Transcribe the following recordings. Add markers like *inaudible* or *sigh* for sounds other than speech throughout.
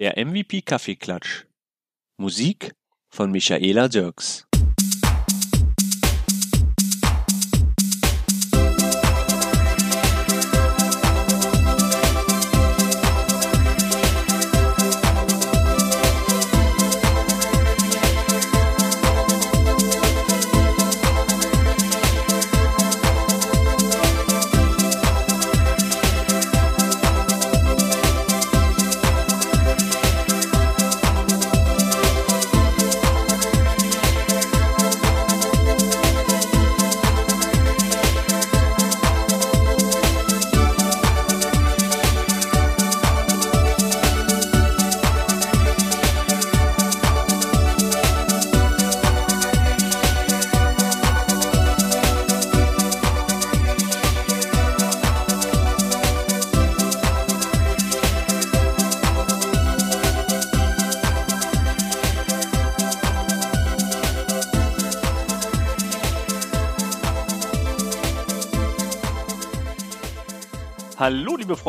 Der MVP Kaffeeklatsch. Musik von Michaela Dirks.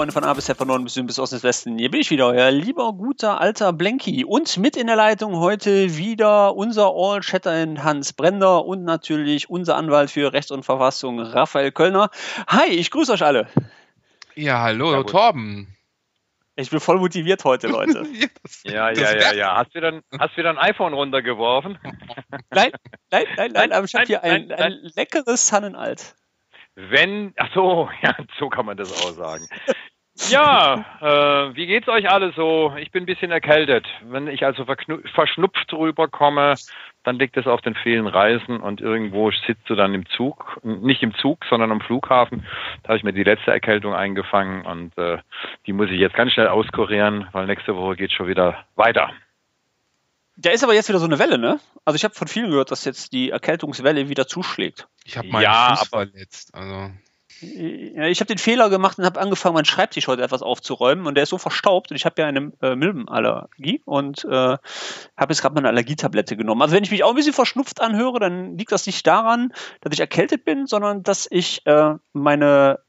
Freunde von A bis Z, von Norden bis Süden bis Osten bis Westen. Hier bin ich wieder, euer lieber, guter, alter Blenky. Und mit in der Leitung heute wieder unser All-Chatterin Hans Brender und natürlich unser Anwalt für Rechts und Verfassung, Raphael Kölner. Hi, ich grüße euch alle. Ja, hallo, ja, Torben. Ich bin voll motiviert heute, Leute. *laughs* ja, ja, ja, ja. Hast du wieder, hast wieder ein iPhone runtergeworfen? *laughs* nein, nein, nein, nein, aber ich habe hier ein, ein leckeres Sonnenalt. Wenn, ach so, *laughs* ja, so kann man das auch sagen. Ja, äh, wie geht's euch alle so? Ich bin ein bisschen erkältet. Wenn ich also verschnupft rüberkomme, dann liegt es auf den vielen Reisen und irgendwo sitzt du dann im Zug, nicht im Zug, sondern am Flughafen. Da habe ich mir die letzte Erkältung eingefangen und äh, die muss ich jetzt ganz schnell auskurieren, weil nächste Woche geht schon wieder weiter. Da ist aber jetzt wieder so eine Welle, ne? Also ich habe von vielen gehört, dass jetzt die Erkältungswelle wieder zuschlägt. Ich habe meinen ja, Fuß verletzt. Also. Ich habe den Fehler gemacht und habe angefangen, meinen Schreibtisch heute etwas aufzuräumen und der ist so verstaubt und ich habe ja eine äh, Milbenallergie und äh, habe jetzt gerade mal eine Allergietablette genommen. Also wenn ich mich auch ein bisschen verschnupft anhöre, dann liegt das nicht daran, dass ich erkältet bin, sondern dass ich äh, meine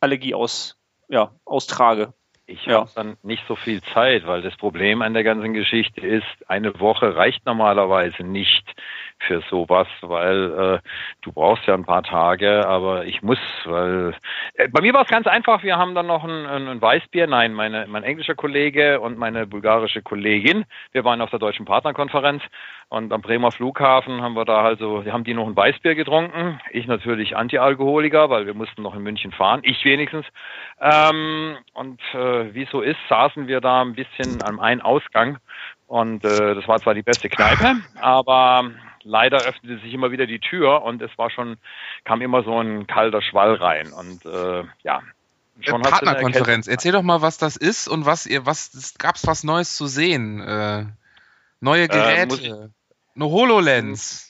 Allergie aus, ja, austrage. Ich ja. habe dann nicht so viel Zeit, weil das Problem an der ganzen Geschichte ist, eine Woche reicht normalerweise nicht für sowas, weil äh, du brauchst ja ein paar Tage, aber ich muss, weil äh, bei mir war es ganz einfach. Wir haben dann noch ein, ein Weißbier, nein, meine, mein englischer Kollege und meine bulgarische Kollegin. Wir waren auf der deutschen Partnerkonferenz und am Bremer Flughafen haben wir da also, haben die noch ein Weißbier getrunken. Ich natürlich Antialkoholiker, weil wir mussten noch in München fahren. Ich wenigstens. Ähm, und äh, wie so ist, saßen wir da ein bisschen am einen Ausgang. Und äh, das war zwar die beste Kneipe, aber leider öffnete sich immer wieder die Tür und es war schon, kam immer so ein kalter Schwall rein. Und äh, ja, schon Partnerkonferenz. Erzähl doch mal, was das ist und was ihr, was gab es was Neues zu sehen? Äh, neue äh, Geräte. Eine HoloLens.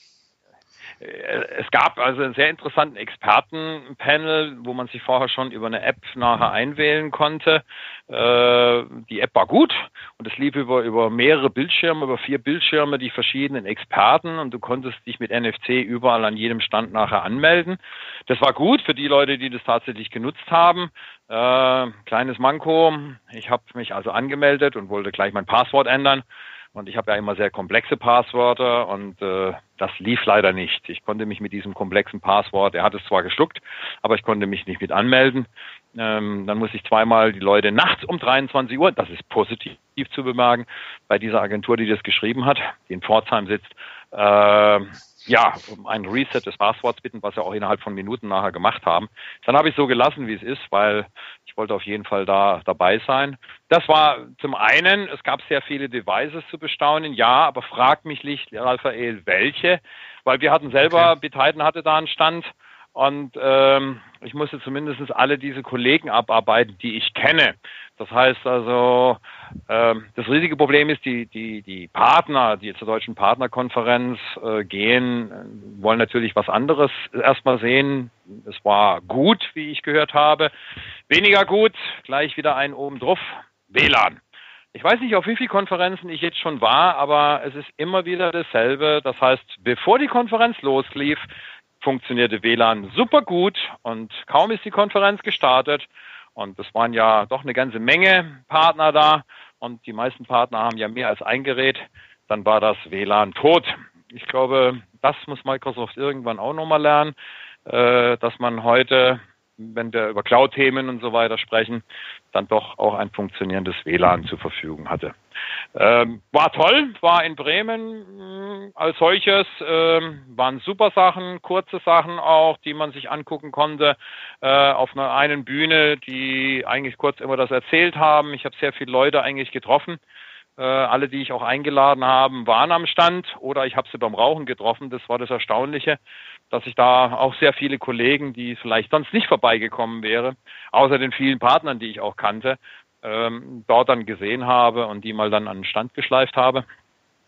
Es gab also einen sehr interessanten Expertenpanel, wo man sich vorher schon über eine App nachher einwählen konnte. Äh, die App war gut und es lief über, über mehrere Bildschirme, über vier Bildschirme, die verschiedenen Experten und du konntest dich mit NFC überall an jedem Stand nachher anmelden. Das war gut für die Leute, die das tatsächlich genutzt haben. Äh, kleines Manko, ich habe mich also angemeldet und wollte gleich mein Passwort ändern. Und ich habe ja immer sehr komplexe Passwörter und äh, das lief leider nicht. Ich konnte mich mit diesem komplexen Passwort, er hat es zwar geschluckt, aber ich konnte mich nicht mit anmelden. Ähm, dann muss ich zweimal die Leute nachts um 23 Uhr, das ist positiv zu bemerken, bei dieser Agentur, die das geschrieben hat, die in Pforzheim sitzt, äh, ja, um ein Reset des Passworts bitten, was wir auch innerhalb von Minuten nachher gemacht haben. Dann habe ich so gelassen, wie es ist, weil ich wollte auf jeden Fall da dabei sein. Das war zum einen, es gab sehr viele Devices zu bestaunen, ja, aber frag mich nicht, Raphael, welche, weil wir hatten selber, okay. Beteiden hatte da einen Stand und ähm, ich musste zumindest alle diese Kollegen abarbeiten, die ich kenne. Das heißt also, ähm, das riesige Problem ist, die, die, die Partner, die zur deutschen Partnerkonferenz äh, gehen, äh, wollen natürlich was anderes erstmal sehen. Es war gut, wie ich gehört habe. Weniger gut, gleich wieder ein oben drauf. WLAN. Ich weiß nicht, auf wie viele Konferenzen ich jetzt schon war, aber es ist immer wieder dasselbe. Das heißt, bevor die Konferenz loslief, funktionierte WLAN super gut und kaum ist die Konferenz gestartet, und es waren ja doch eine ganze Menge Partner da. und die meisten Partner haben ja mehr als ein Gerät, dann war das WLAN tot. Ich glaube, das muss Microsoft irgendwann auch nochmal lernen, äh, dass man heute, wenn wir über Cloud-Themen und so weiter sprechen, dann doch auch ein funktionierendes WLAN zur Verfügung hatte. Ähm, war toll, war in Bremen mh, mm, als solches, ähm, waren super Sachen, kurze Sachen auch, die man sich angucken konnte äh, auf einer einen Bühne, die eigentlich kurz immer das erzählt haben. Ich habe sehr viele Leute eigentlich getroffen. Äh, alle, die ich auch eingeladen habe, waren am Stand oder ich habe sie beim Rauchen getroffen. Das war das Erstaunliche, dass ich da auch sehr viele Kollegen, die vielleicht sonst nicht vorbeigekommen wäre, außer den vielen Partnern, die ich auch kannte, ähm, dort dann gesehen habe und die mal dann an den Stand geschleift habe,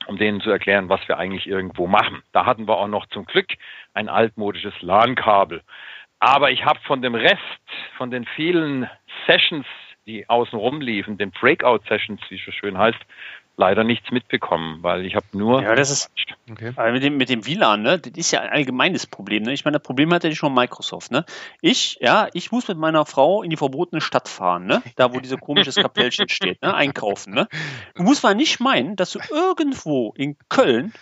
um denen zu erklären, was wir eigentlich irgendwo machen. Da hatten wir auch noch zum Glück ein altmodisches LAN-Kabel. Aber ich habe von dem Rest, von den vielen Sessions, die außen rumliefen, den Breakout-Sessions, wie es so schön heißt, leider nichts mitbekommen, weil ich habe nur. Ja, das ist okay. mit dem mit dem WLAN, ne? Das ist ja ein allgemeines Problem. Ne? Ich meine, das Problem hatte ja schon Microsoft. Ne? Ich, ja, ich muss mit meiner Frau in die verbotene Stadt fahren, ne? Da, wo diese komisches Kapellchen steht, ne? Einkaufen, ne? Du musst mal nicht meinen, dass du irgendwo in Köln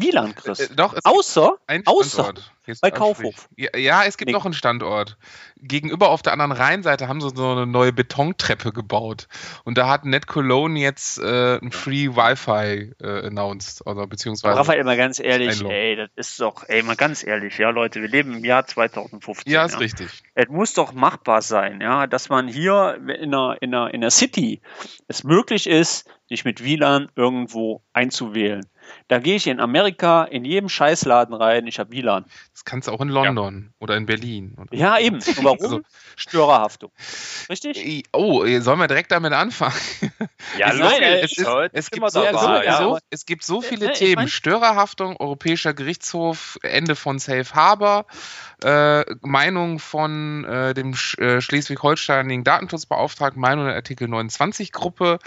WLAN kriegst. Äh, doch, außer, außer bei Kaufhof. Ja, ja, es gibt nee. noch einen Standort. Gegenüber auf der anderen Rheinseite haben sie so eine neue Betontreppe gebaut. Und da hat Net Cologne jetzt äh, ein Free Wi-Fi äh, announced. Oder beziehungsweise. Raphael, mal ganz ehrlich, ey, das ist doch, ey, mal ganz ehrlich, ja, Leute, wir leben im Jahr 2015. Ja, ist ja. richtig. Es muss doch machbar sein, ja, dass man hier in einer, in einer, in einer City es möglich ist, sich mit WLAN irgendwo einzuwählen. Da gehe ich in Amerika in jedem Scheißladen rein, ich habe WLAN. Das kannst du auch in London ja. oder in Berlin. Oder ja, eben. Und *laughs* warum? Also, Störerhaftung. Richtig? Oh, sollen wir direkt damit anfangen? Ja, es, nein, es, ist, es, gibt so, dabei, ja. so, es gibt so viele ja, Themen. Mein, Störerhaftung, Europäischer Gerichtshof, Ende von Safe Harbor, äh, Meinung von äh, dem Sch äh, schleswig-holsteinigen Datenschutzbeauftragten, Meinung der Artikel 29 Gruppe,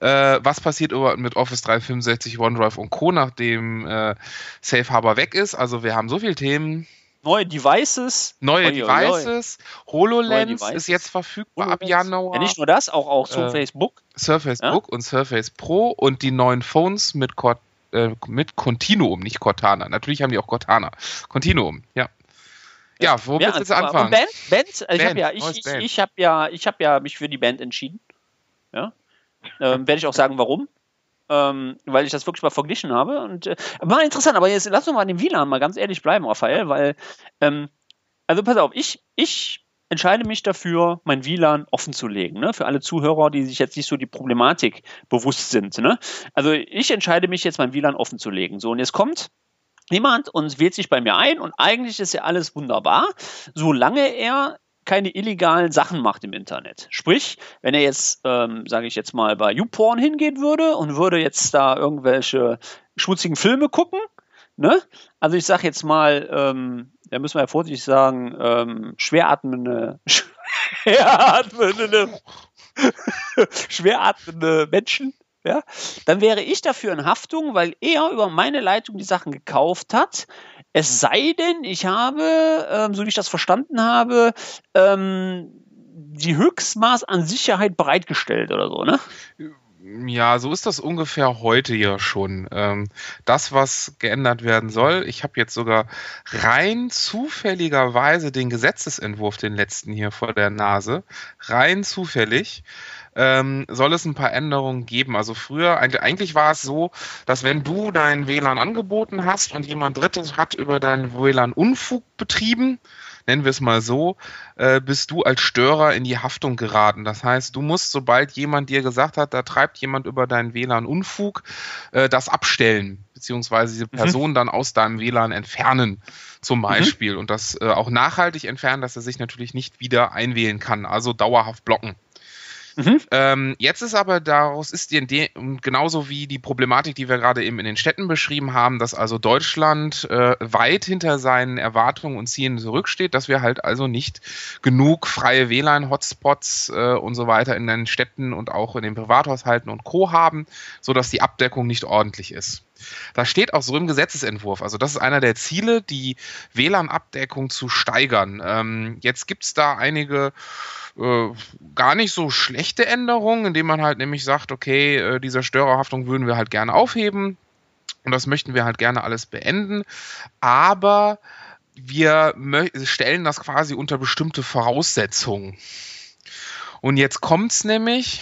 äh, was passiert mit Office 365, OneDrive und Co., nachdem äh, Safe Harbor weg ist. Also wir haben so viele Themen. Neue Devices. Neue oi, Devices. Oi. HoloLens Neue ist jetzt verfügbar HoloLens. ab Januar. Ja, nicht nur das, auch, auch Surface äh, Book. Surface ja? Book und Surface Pro und die neuen Phones mit, Cort äh, mit Continuum, nicht Cortana. Natürlich haben die auch Cortana. Continuum, ja. Ja, wo willst du jetzt anfangen? Band, Band, also Band, ich habe ja, ich, ich, ich habe ja, ich habe ja mich für die Band entschieden. Ja, ähm, werde ich auch sagen, warum ähm, weil ich das wirklich mal verglichen habe. Und äh, war interessant, aber jetzt lass uns mal an dem WLAN mal ganz ehrlich bleiben, Raphael, weil, ähm, also pass auf, ich, ich entscheide mich dafür, mein WLAN offen zu legen, ne? für alle Zuhörer, die sich jetzt nicht so die Problematik bewusst sind. Ne? Also ich entscheide mich jetzt, mein WLAN offen zu legen. So, und jetzt kommt jemand und wählt sich bei mir ein und eigentlich ist ja alles wunderbar, solange er keine illegalen Sachen macht im Internet. Sprich, wenn er jetzt, ähm, sage ich jetzt mal, bei YouPorn hingehen würde und würde jetzt da irgendwelche schmutzigen Filme gucken, ne? Also ich sage jetzt mal, ähm, da müssen wir ja vorsichtig sagen, ähm, schweratmende, *laughs* schweratmende, schweratmende Menschen, ja, dann wäre ich dafür in Haftung, weil er über meine Leitung die Sachen gekauft hat, es sei denn, ich habe, ähm, so wie ich das verstanden habe, ähm, die Höchstmaß an Sicherheit bereitgestellt oder so, ne? Ja, so ist das ungefähr heute ja schon. Ähm, das, was geändert werden soll, ich habe jetzt sogar rein zufälligerweise den Gesetzesentwurf, den letzten hier vor der Nase, rein zufällig ähm, soll es ein paar Änderungen geben. Also früher, eigentlich, war es so, dass wenn du dein WLAN angeboten hast und jemand Drittes hat über dein WLAN Unfug betrieben, nennen wir es mal so, äh, bist du als Störer in die Haftung geraten. Das heißt, du musst, sobald jemand dir gesagt hat, da treibt jemand über dein WLAN Unfug, äh, das abstellen, beziehungsweise diese mhm. Person mhm. dann aus deinem WLAN entfernen, zum mhm. Beispiel. Mhm. Und das äh, auch nachhaltig entfernen, dass er sich natürlich nicht wieder einwählen kann, also dauerhaft blocken. Mhm. Ähm, jetzt ist aber daraus ist die, genauso wie die Problematik, die wir gerade eben in den Städten beschrieben haben, dass also Deutschland äh, weit hinter seinen Erwartungen und Zielen zurücksteht, dass wir halt also nicht genug freie WLAN-Hotspots äh, und so weiter in den Städten und auch in den Privathaushalten und Co. haben, sodass die Abdeckung nicht ordentlich ist. Da steht auch so im Gesetzesentwurf. Also das ist einer der Ziele, die WLAN-Abdeckung zu steigern. Ähm, jetzt gibt es da einige äh, gar nicht so schlechte Änderungen, indem man halt nämlich sagt, okay, äh, diese Störerhaftung würden wir halt gerne aufheben. Und das möchten wir halt gerne alles beenden. Aber wir stellen das quasi unter bestimmte Voraussetzungen. Und jetzt kommt es nämlich,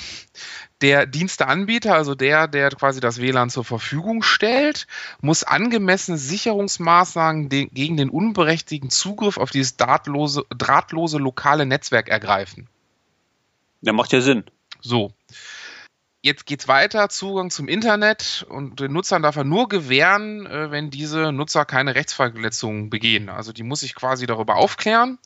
der Diensteanbieter, also der, der quasi das WLAN zur Verfügung stellt, muss angemessene Sicherungsmaßnahmen gegen den unberechtigten Zugriff auf dieses drahtlose, drahtlose lokale Netzwerk ergreifen. Ja, macht ja Sinn. So. Jetzt geht's weiter, Zugang zum Internet und den Nutzern darf er nur gewähren, äh, wenn diese Nutzer keine Rechtsverletzungen begehen. Also die muss ich quasi darüber aufklären.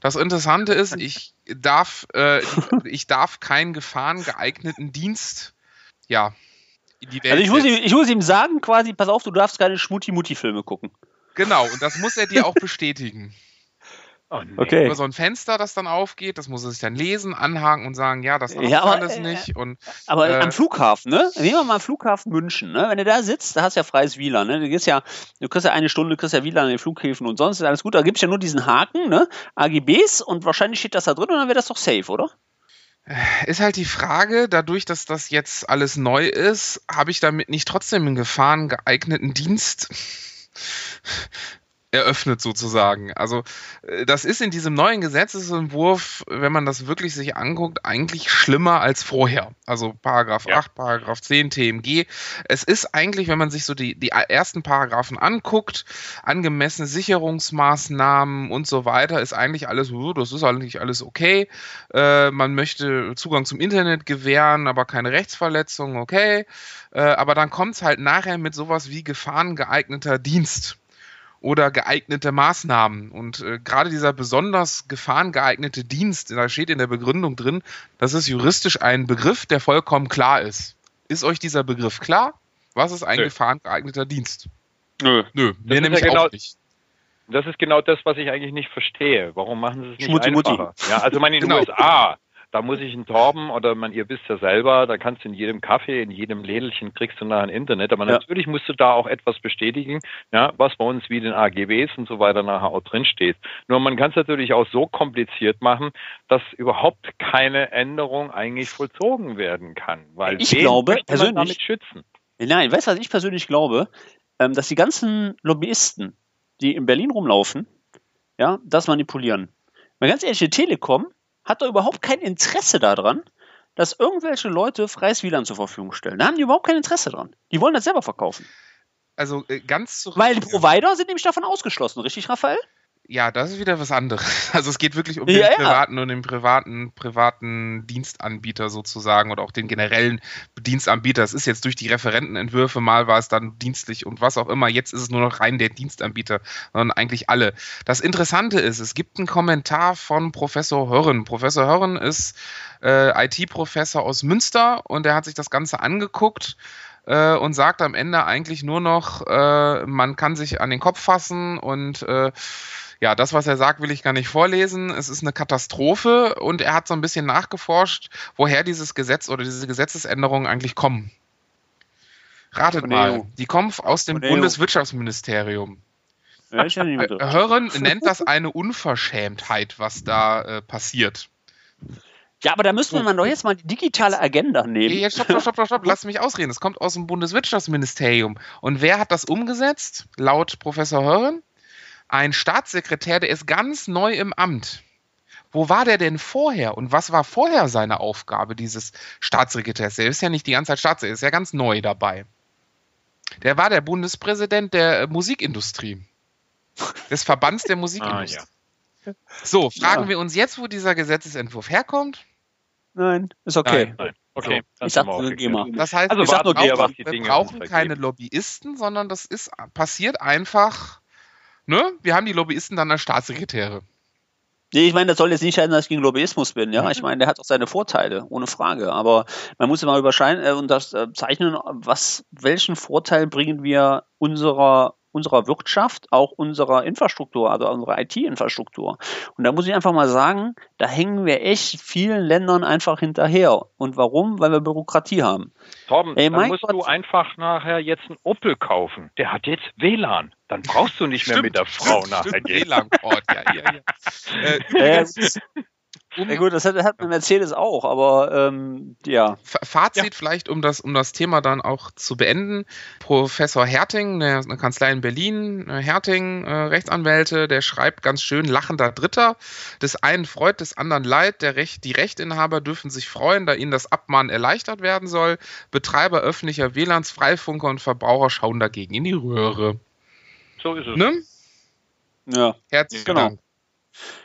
Das Interessante ist, ich darf, äh, *laughs* ich darf keinen gefahrengeeigneten Dienst, ja, in die Welt. Also ich muss, ihm, ich muss ihm sagen, quasi, pass auf, du darfst keine Schmutti-Mutti-Filme gucken. Genau, und das muss er dir auch bestätigen. Oh, nee. okay. Über so ein Fenster, das dann aufgeht, das muss er sich dann lesen, anhaken und sagen, ja, das ja, aber, alles nicht. Und, aber äh, am Flughafen, ne? Nehmen wir mal Flughafen München, ne? Wenn du da sitzt, da hast du ja freies WLAN, ne? Du gehst ja, du kriegst ja eine Stunde, kriegst ja WLAN an den Flughäfen und sonst ist alles gut. Da gibt es ja nur diesen Haken, ne? AGBs und wahrscheinlich steht das da drin und dann wäre das doch safe, oder? Ist halt die Frage, dadurch, dass das jetzt alles neu ist, habe ich damit nicht trotzdem einen gefahrengeeigneten Dienst eröffnet sozusagen. Also äh, das ist in diesem neuen Gesetzesentwurf, wenn man das wirklich sich anguckt, eigentlich schlimmer als vorher. Also Paragraph ja. 8, Paragraph 10 TMG. Es ist eigentlich, wenn man sich so die, die ersten Paragraphen anguckt, angemessene Sicherungsmaßnahmen und so weiter, ist eigentlich alles, oh, das ist eigentlich alles okay. Äh, man möchte Zugang zum Internet gewähren, aber keine Rechtsverletzung, okay. Äh, aber dann kommt es halt nachher mit sowas wie gefahrengeeigneter Dienst oder geeignete Maßnahmen. Und äh, gerade dieser besonders gefahrengeeignete Dienst, da steht in der Begründung drin, das ist juristisch ein Begriff, der vollkommen klar ist. Ist euch dieser Begriff klar? Was ist ein Nö. gefahrengeeigneter Dienst? Nö. Nö, mir nämlich ja genau, auch nicht. Das ist genau das, was ich eigentlich nicht verstehe. Warum machen sie es nicht Schmutzi einfacher? Mutti. Ja, also meine in den genau. USA, da muss ich einen Torben oder man, ihr wisst ja selber, da kannst du in jedem Kaffee, in jedem Lädelchen kriegst du nachher ein Internet, aber ja. natürlich musst du da auch etwas bestätigen, ja, was bei uns wie den AGBs und so weiter nachher auch drin steht. Nur man kann es natürlich auch so kompliziert machen, dass überhaupt keine Änderung eigentlich vollzogen werden kann, weil ich glaube persönlich damit schützen. Nein, weißt du, was ich persönlich glaube, ähm, dass die ganzen Lobbyisten, die in Berlin rumlaufen, ja, das manipulieren. Mal ganz ehrlich, die Telekom hat doch überhaupt kein Interesse daran, dass irgendwelche Leute freies WLAN zur Verfügung stellen. Da haben die überhaupt kein Interesse dran. Die wollen das selber verkaufen. Also äh, ganz zurück. Weil die Provider sind nämlich davon ausgeschlossen, richtig, Raphael? Ja, das ist wieder was anderes. *laughs* Also es geht wirklich um ja, den privaten ja. und den privaten, privaten Dienstanbieter sozusagen oder auch den generellen Dienstanbieter. Es ist jetzt durch die Referentenentwürfe, mal war es dann dienstlich und was auch immer. Jetzt ist es nur noch rein der Dienstanbieter, sondern eigentlich alle. Das Interessante ist, es gibt einen Kommentar von Professor Hörren. Professor Hörren ist äh, IT-Professor aus Münster und er hat sich das Ganze angeguckt äh, und sagt am Ende eigentlich nur noch, äh, man kann sich an den Kopf fassen und äh, ja, das, was er sagt, will ich gar nicht vorlesen. Es ist eine Katastrophe und er hat so ein bisschen nachgeforscht, woher dieses Gesetz oder diese Gesetzesänderungen eigentlich kommen. Ratet mal, die kommen aus dem Bundeswirtschaftsministerium. Ja, Hören nennt das eine Unverschämtheit, was da äh, passiert. Ja, aber da müsste man doch jetzt mal die digitale Agenda nehmen. Jetzt stopp, stopp, stopp, stopp, lass mich ausreden. Es kommt aus dem Bundeswirtschaftsministerium. Und wer hat das umgesetzt? Laut Professor Hören? Ein Staatssekretär, der ist ganz neu im Amt. Wo war der denn vorher und was war vorher seine Aufgabe dieses Staatssekretärs? Der ist ja nicht die ganze Zeit Staatssekretär, der ist ja ganz neu dabei. Der war der Bundespräsident der Musikindustrie. Des Verbands der *laughs* Musikindustrie. Ah, ja. So, fragen ja. wir uns jetzt, wo dieser Gesetzesentwurf herkommt? Nein, ist okay. Nein, nein. Okay, so. ich sag nur GEMA. Das heißt, also wir, brauchen, wir brauchen keine Lobbyisten, sondern das ist passiert einfach ne? Wir haben die Lobbyisten dann als Staatssekretäre. Nee, ich meine, das soll jetzt nicht heißen, dass ich gegen Lobbyismus bin. Ja, ich meine, der hat auch seine Vorteile, ohne Frage. Aber man muss immer überscheiden äh, und das äh, zeichnen, was, welchen Vorteil bringen wir unserer unserer Wirtschaft, auch unserer Infrastruktur, also unserer IT-Infrastruktur. Und da muss ich einfach mal sagen, da hängen wir echt vielen Ländern einfach hinterher. Und warum? Weil wir Bürokratie haben. Torben, Ey, dann musst Gott. du einfach nachher jetzt einen Opel kaufen. Der hat jetzt WLAN. Dann brauchst du nicht mehr mit der Frau nachher gehen. WLAN-Port, ja, ja, ja. *laughs* Äh, um, ja gut, das hat, hat Mercedes auch, aber ähm, ja. Fazit ja. vielleicht, um das, um das Thema dann auch zu beenden. Professor Herting, eine, eine Kanzlei in Berlin, äh, Herting, äh, Rechtsanwälte, der schreibt ganz schön, lachender Dritter. Des einen freut, des anderen leid. Der Recht, die Rechtinhaber dürfen sich freuen, da ihnen das Abmahnen erleichtert werden soll. Betreiber öffentlicher WLANs, Freifunker und Verbraucher schauen dagegen in die Röhre. So ist es. Ne? Ja. Herzlichen genau. Dank.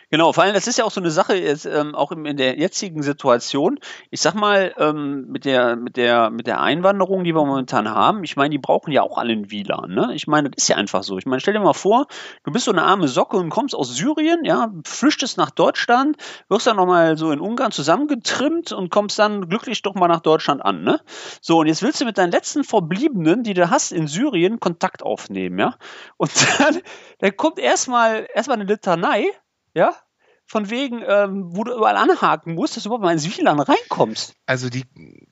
Genau, vor allem, das ist ja auch so eine Sache, jetzt, ähm, auch in der jetzigen Situation. Ich sag mal, ähm, mit, der, mit, der, mit der Einwanderung, die wir momentan haben, ich meine, die brauchen ja auch alle ein WLAN. Ne? Ich meine, das ist ja einfach so. Ich meine, stell dir mal vor, du bist so eine arme Socke und kommst aus Syrien, ja, flüchtest nach Deutschland, wirst dann nochmal so in Ungarn zusammengetrimmt und kommst dann glücklich doch mal nach Deutschland an. Ne? So, und jetzt willst du mit deinen letzten Verbliebenen, die du hast in Syrien, Kontakt aufnehmen, ja. Und *laughs* dann, dann kommt erstmal erstmal eine Litanei ja, von wegen, ähm, wo du überall anhaken musst, dass du überhaupt mal ins WLAN reinkommst. Also die,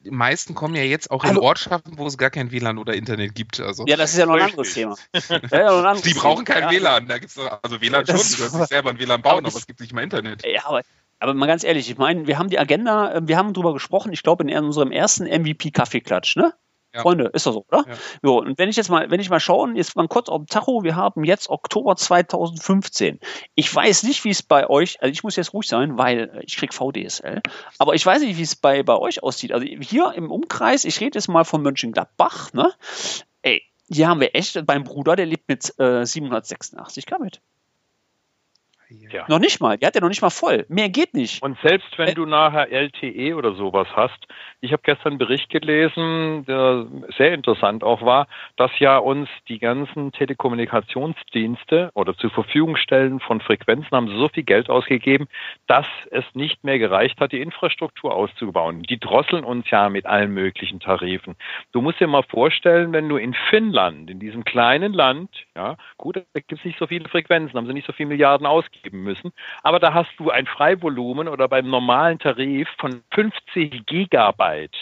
meisten kommen ja jetzt auch also, in Ortschaften, wo es gar kein WLAN oder Internet gibt. Also. Ja, das ist ja noch ein anderes Thema. *laughs* ja, ein anderes die brauchen kein ja. WLAN. Da gibt's also WLAN schon, du kannst selber ein WLAN bauen, aber, aber es gibt nicht mal Internet. Ja, aber aber mal ganz ehrlich, ich meine, wir haben die Agenda, äh, wir haben drüber gesprochen, ich glaube in unserem ersten MVP-Kaffeeklatsch, ne? Ja. Freunde, ist das so, oder? Ja. So, und wenn ich jetzt mal, wenn ich mal schauen, jetzt mal kurz auf dem Tacho, wir haben jetzt Oktober 2015. Ich weiß nicht, wie es bei euch, also ich muss jetzt ruhig sein, weil ich krieg VDSL, aber ich weiß nicht, wie es bei, bei euch aussieht. Also hier im Umkreis, ich rede jetzt mal von Mönchengladbach, ne? Ey, hier haben wir echt, beim Bruder, der lebt mit äh, 786 Kbit. Ja. Noch nicht mal. Die hat ja noch nicht mal voll. Mehr geht nicht. Und selbst wenn äh, du nachher LTE oder sowas hast, ich habe gestern einen Bericht gelesen, der sehr interessant auch war, dass ja uns die ganzen Telekommunikationsdienste oder zur Verfügung stellen von Frequenzen haben so viel Geld ausgegeben, dass es nicht mehr gereicht hat, die Infrastruktur auszubauen. Die drosseln uns ja mit allen möglichen Tarifen. Du musst dir mal vorstellen, wenn du in Finnland, in diesem kleinen Land, ja, gut, da gibt es nicht so viele Frequenzen, haben sie nicht so viele Milliarden ausgegeben, müssen. Aber da hast du ein Freivolumen oder beim normalen Tarif von 50 Gigabyte.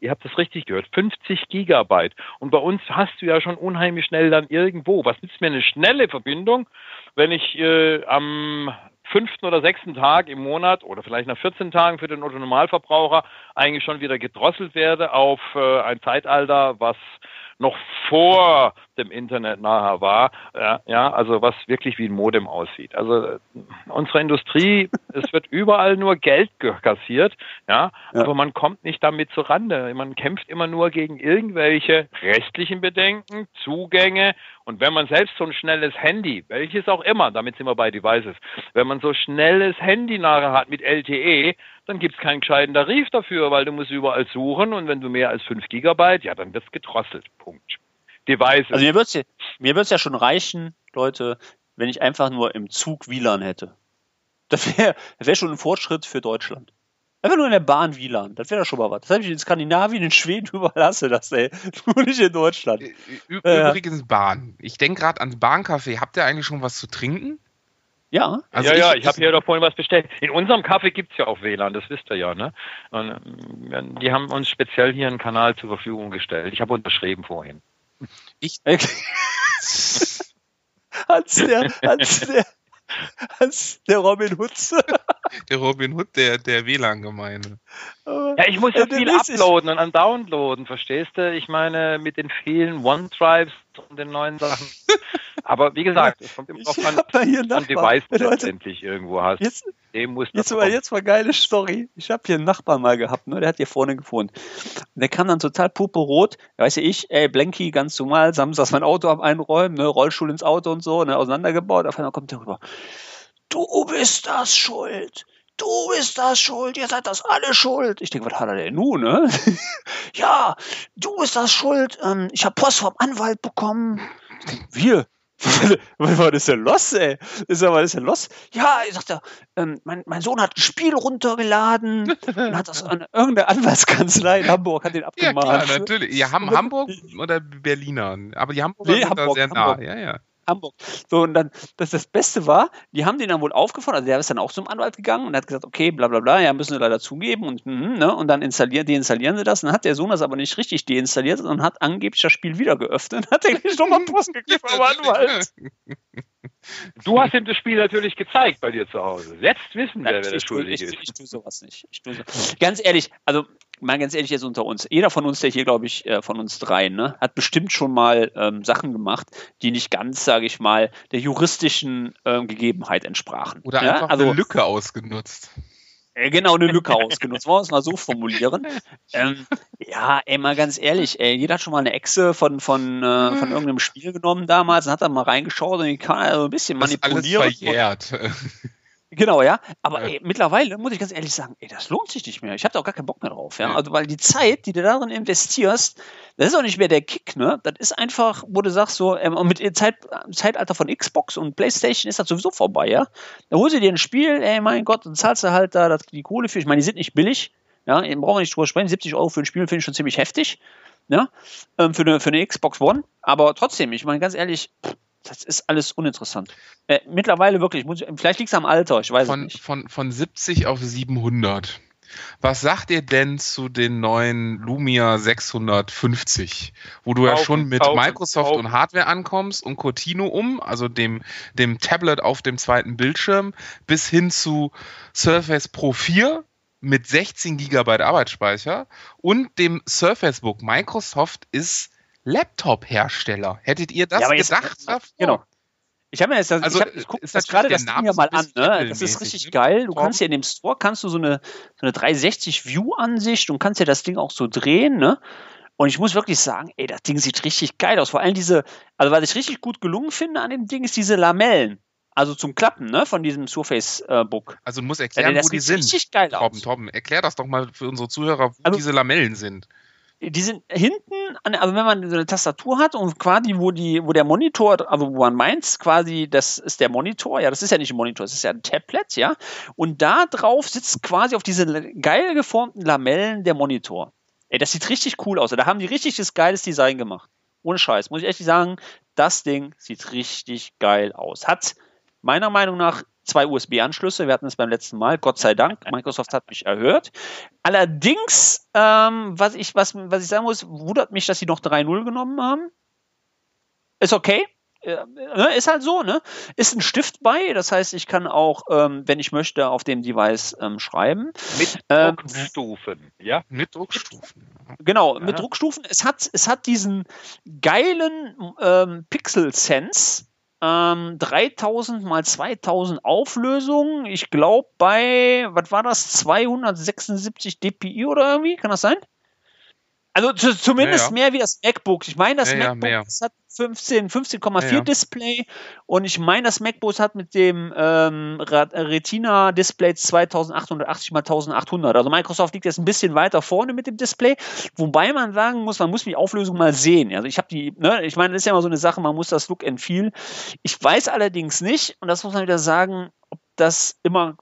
Ihr habt das richtig gehört, 50 Gigabyte. Und bei uns hast du ja schon unheimlich schnell dann irgendwo. Was nützt mir eine schnelle Verbindung, wenn ich äh, am fünften oder sechsten Tag im Monat oder vielleicht nach 14 Tagen für den Otto-Normalverbraucher eigentlich schon wieder gedrosselt werde auf äh, ein Zeitalter, was noch vor dem Internet nachher war, ja, ja, also was wirklich wie ein Modem aussieht. Also unsere Industrie, *laughs* es wird überall nur Geld kassiert, ja, ja, aber man kommt nicht damit zurande. Man kämpft immer nur gegen irgendwelche rechtlichen Bedenken, Zugänge und wenn man selbst so ein schnelles Handy, welches auch immer, damit sind wir bei Devices, wenn man so schnelles Handy nachher hat mit LTE, dann gibt es keinen gescheiten Tarif dafür, weil du musst überall suchen und wenn du mehr als 5 Gigabyte, ja, dann wird es gedrosselt. Punkt. Devices. Also mir wird es ja, mir wird's ja schon reichen, Leute, wenn ich einfach nur im Zug WLAN hätte. Das wäre wär schon ein Fortschritt für Deutschland. Einfach nur in der Bahn WLAN, das wäre doch schon mal was. Das habe ich in Skandinavien, in Schweden *laughs* überlasse das, ey. Nur nicht in Deutschland. Übrigens Bahn. Ich denke gerade ans Bahncafé. Habt ihr eigentlich schon was zu trinken? Ja. Also ja, ich, ja, ich habe hier doch vorhin was bestellt. In unserem Kaffee gibt es ja auch WLAN, das wisst ihr ja, ne? Und, ähm, die haben uns speziell hier einen Kanal zur Verfügung gestellt. Ich habe unterschrieben vorhin. Ich. *laughs* als der, als der, als der Robin Hood. der Robin Hood der, der WLAN-Gemeinde. Ja, ich muss ja viel uploaden und downloaden, verstehst du? Ich meine, mit den vielen OneDrives und den neuen Sachen. *laughs* Aber wie gesagt, es kommt immer drauf an, was du ein Device letztendlich irgendwo hast. Jetzt, Dem muss jetzt, mal, jetzt mal geile Story. Ich habe hier einen Nachbarn mal gehabt, ne? der hat hier vorne gewohnt. Und der kam dann total purpurrot. Da weiß ja ich, ey, Blanky, ganz normal, samstags mein Auto am Einräumen, ne? Rollstuhl ins Auto und so, ne? auseinandergebaut. Auf einmal kommt der rüber. Du bist das schuld du bist das schuld, ihr seid das alle schuld. Ich denke, was hat er denn nun, ne? *laughs* ja, du bist das schuld, ähm, ich habe Post vom Anwalt bekommen. Ich denk, wir? *laughs* was ist denn los, ey? Ist ja, was ist denn los? Ja, ich sagte, ähm, mein, mein Sohn hat ein Spiel runtergeladen und hat das an irgendeine Anwaltskanzlei in Hamburg hat den abgemahnt. Ja, klar, natürlich. Ja, Hamburg oder Berliner? Aber die Hamburger nee, sind Hamburg, da sehr Hamburg. nah. Ja, ja. Hamburg. So, und dann, das, das Beste war, die haben den dann wohl aufgefordert, also der ist dann auch zum Anwalt gegangen und hat gesagt, okay, bla bla bla, ja, müssen sie leider zugeben und, mm, ne, und dann installieren, deinstallieren sie das. Und dann hat der Sohn das aber nicht richtig deinstalliert und hat angeblich das Spiel wieder geöffnet und hat den nicht nochmal Post gekriegt vom Anwalt. *laughs* Du hast ihm das Spiel natürlich gezeigt bei dir zu Hause. Jetzt wissen wir, wer der Schuldige ist. Ich, ich, tue sowas nicht. Ich tue so. Ganz ehrlich, also mal ganz ehrlich jetzt unter uns. Jeder von uns, der hier, glaube ich, äh, von uns dreien, ne, hat bestimmt schon mal ähm, Sachen gemacht, die nicht ganz, sage ich mal, der juristischen ähm, Gegebenheit entsprachen. Oder ja? einfach also, eine Lücke ausgenutzt. Äh, genau, eine Lücke ausgenutzt. Wollen wir es mal so formulieren? *laughs* Ähm, ja, ey, mal ganz ehrlich, ey, jeder hat schon mal eine Echse von, von, äh, von irgendeinem Spiel genommen damals und hat dann mal reingeschaut und die kann also ein bisschen manipulieren. Das ist alles verjährt. *laughs* Genau, ja. Aber. Ey, mittlerweile muss ich ganz ehrlich sagen, ey, das lohnt sich nicht mehr. Ich habe da auch gar keinen Bock mehr drauf. Ja? Also, weil die Zeit, die du darin investierst, das ist auch nicht mehr der Kick, ne? Das ist einfach, wo du sagst, so, ähm, mit dem Zeit, Zeitalter von Xbox und Playstation ist das sowieso vorbei, ja. Da holst du dir ein Spiel, ey, mein Gott, dann zahlst du halt da die Kohle für. Ich meine, die sind nicht billig, ja, brauchen wir nicht drüber sprechen. 70 Euro für ein Spiel finde ich schon ziemlich heftig, ja, ähm, für, eine, für eine Xbox One. Aber trotzdem, ich meine, ganz ehrlich, pff, das ist alles uninteressant. Äh, mittlerweile wirklich, muss, vielleicht liegt es am Alter, ich weiß von, es nicht. Von, von 70 auf 700. Was sagt ihr denn zu den neuen Lumia 650, wo du kaufen, ja schon mit kaufen, Microsoft kaufen. und Hardware ankommst und Cortino um, also dem, dem Tablet auf dem zweiten Bildschirm, bis hin zu Surface Pro 4 mit 16 GB Arbeitsspeicher und dem Surface Book. Microsoft ist Laptop-Hersteller. Hättet ihr das ja, gedacht? Jetzt, genau. Ich habe mir jetzt, also, ich, hab, ich gucke das gerade das Ding ja mal an. Ne? Das ist richtig geil. Du kannst ja in dem Store kannst du so eine, so eine 360 View Ansicht und kannst ja das Ding auch so drehen. Ne? Und ich muss wirklich sagen, ey, das Ding sieht richtig geil aus. Vor allem diese, also was ich richtig gut gelungen finde an dem Ding, ist diese Lamellen. Also zum Klappen, ne, von diesem Surface äh, Book. Also du musst erklären, ja, wo die sind. Richtig geil Torben, aus. Torben, erklär das doch mal für unsere Zuhörer, wo also, diese Lamellen sind die sind hinten, an, also wenn man so eine Tastatur hat und quasi, wo die, wo der Monitor, also wo man meint, quasi, das ist der Monitor, ja, das ist ja nicht ein Monitor, das ist ja ein Tablet, ja, und da drauf sitzt quasi auf diese geil geformten Lamellen der Monitor. Ey, das sieht richtig cool aus. Da haben die richtig das geiles Design gemacht. Ohne Scheiß. Muss ich echt sagen, das Ding sieht richtig geil aus. Hat meiner Meinung nach zwei USB-Anschlüsse. Wir hatten es beim letzten Mal, Gott sei Dank. Microsoft hat mich erhört. Allerdings, ähm, was, ich, was, was ich sagen muss, wundert mich, dass sie noch 3.0 genommen haben. Ist okay. Äh, ne, ist halt so, ne? Ist ein Stift bei, das heißt, ich kann auch, ähm, wenn ich möchte, auf dem Device ähm, schreiben. Mit ähm, Druckstufen, ja? Mit Druckstufen. Genau, ja. mit Druckstufen. Es hat, es hat diesen geilen ähm, Pixel Sense, ähm, 3000 mal 2000 Auflösung. Ich glaube bei, was war das, 276 dpi oder irgendwie? Kann das sein? Also zumindest ja, ja. mehr wie das MacBook. Ich meine, das ja, MacBook hat 15, 15,4 ja. Display und ich meine, das MacBook hat mit dem ähm, Retina Display 2880 mal 1800. Also Microsoft liegt jetzt ein bisschen weiter vorne mit dem Display, wobei man sagen muss, man muss die Auflösung mal sehen. Also ich habe die, ne, ich meine, das ist ja immer so eine Sache, man muss das Look and Feel. Ich weiß allerdings nicht, und das muss man wieder sagen, ob das immer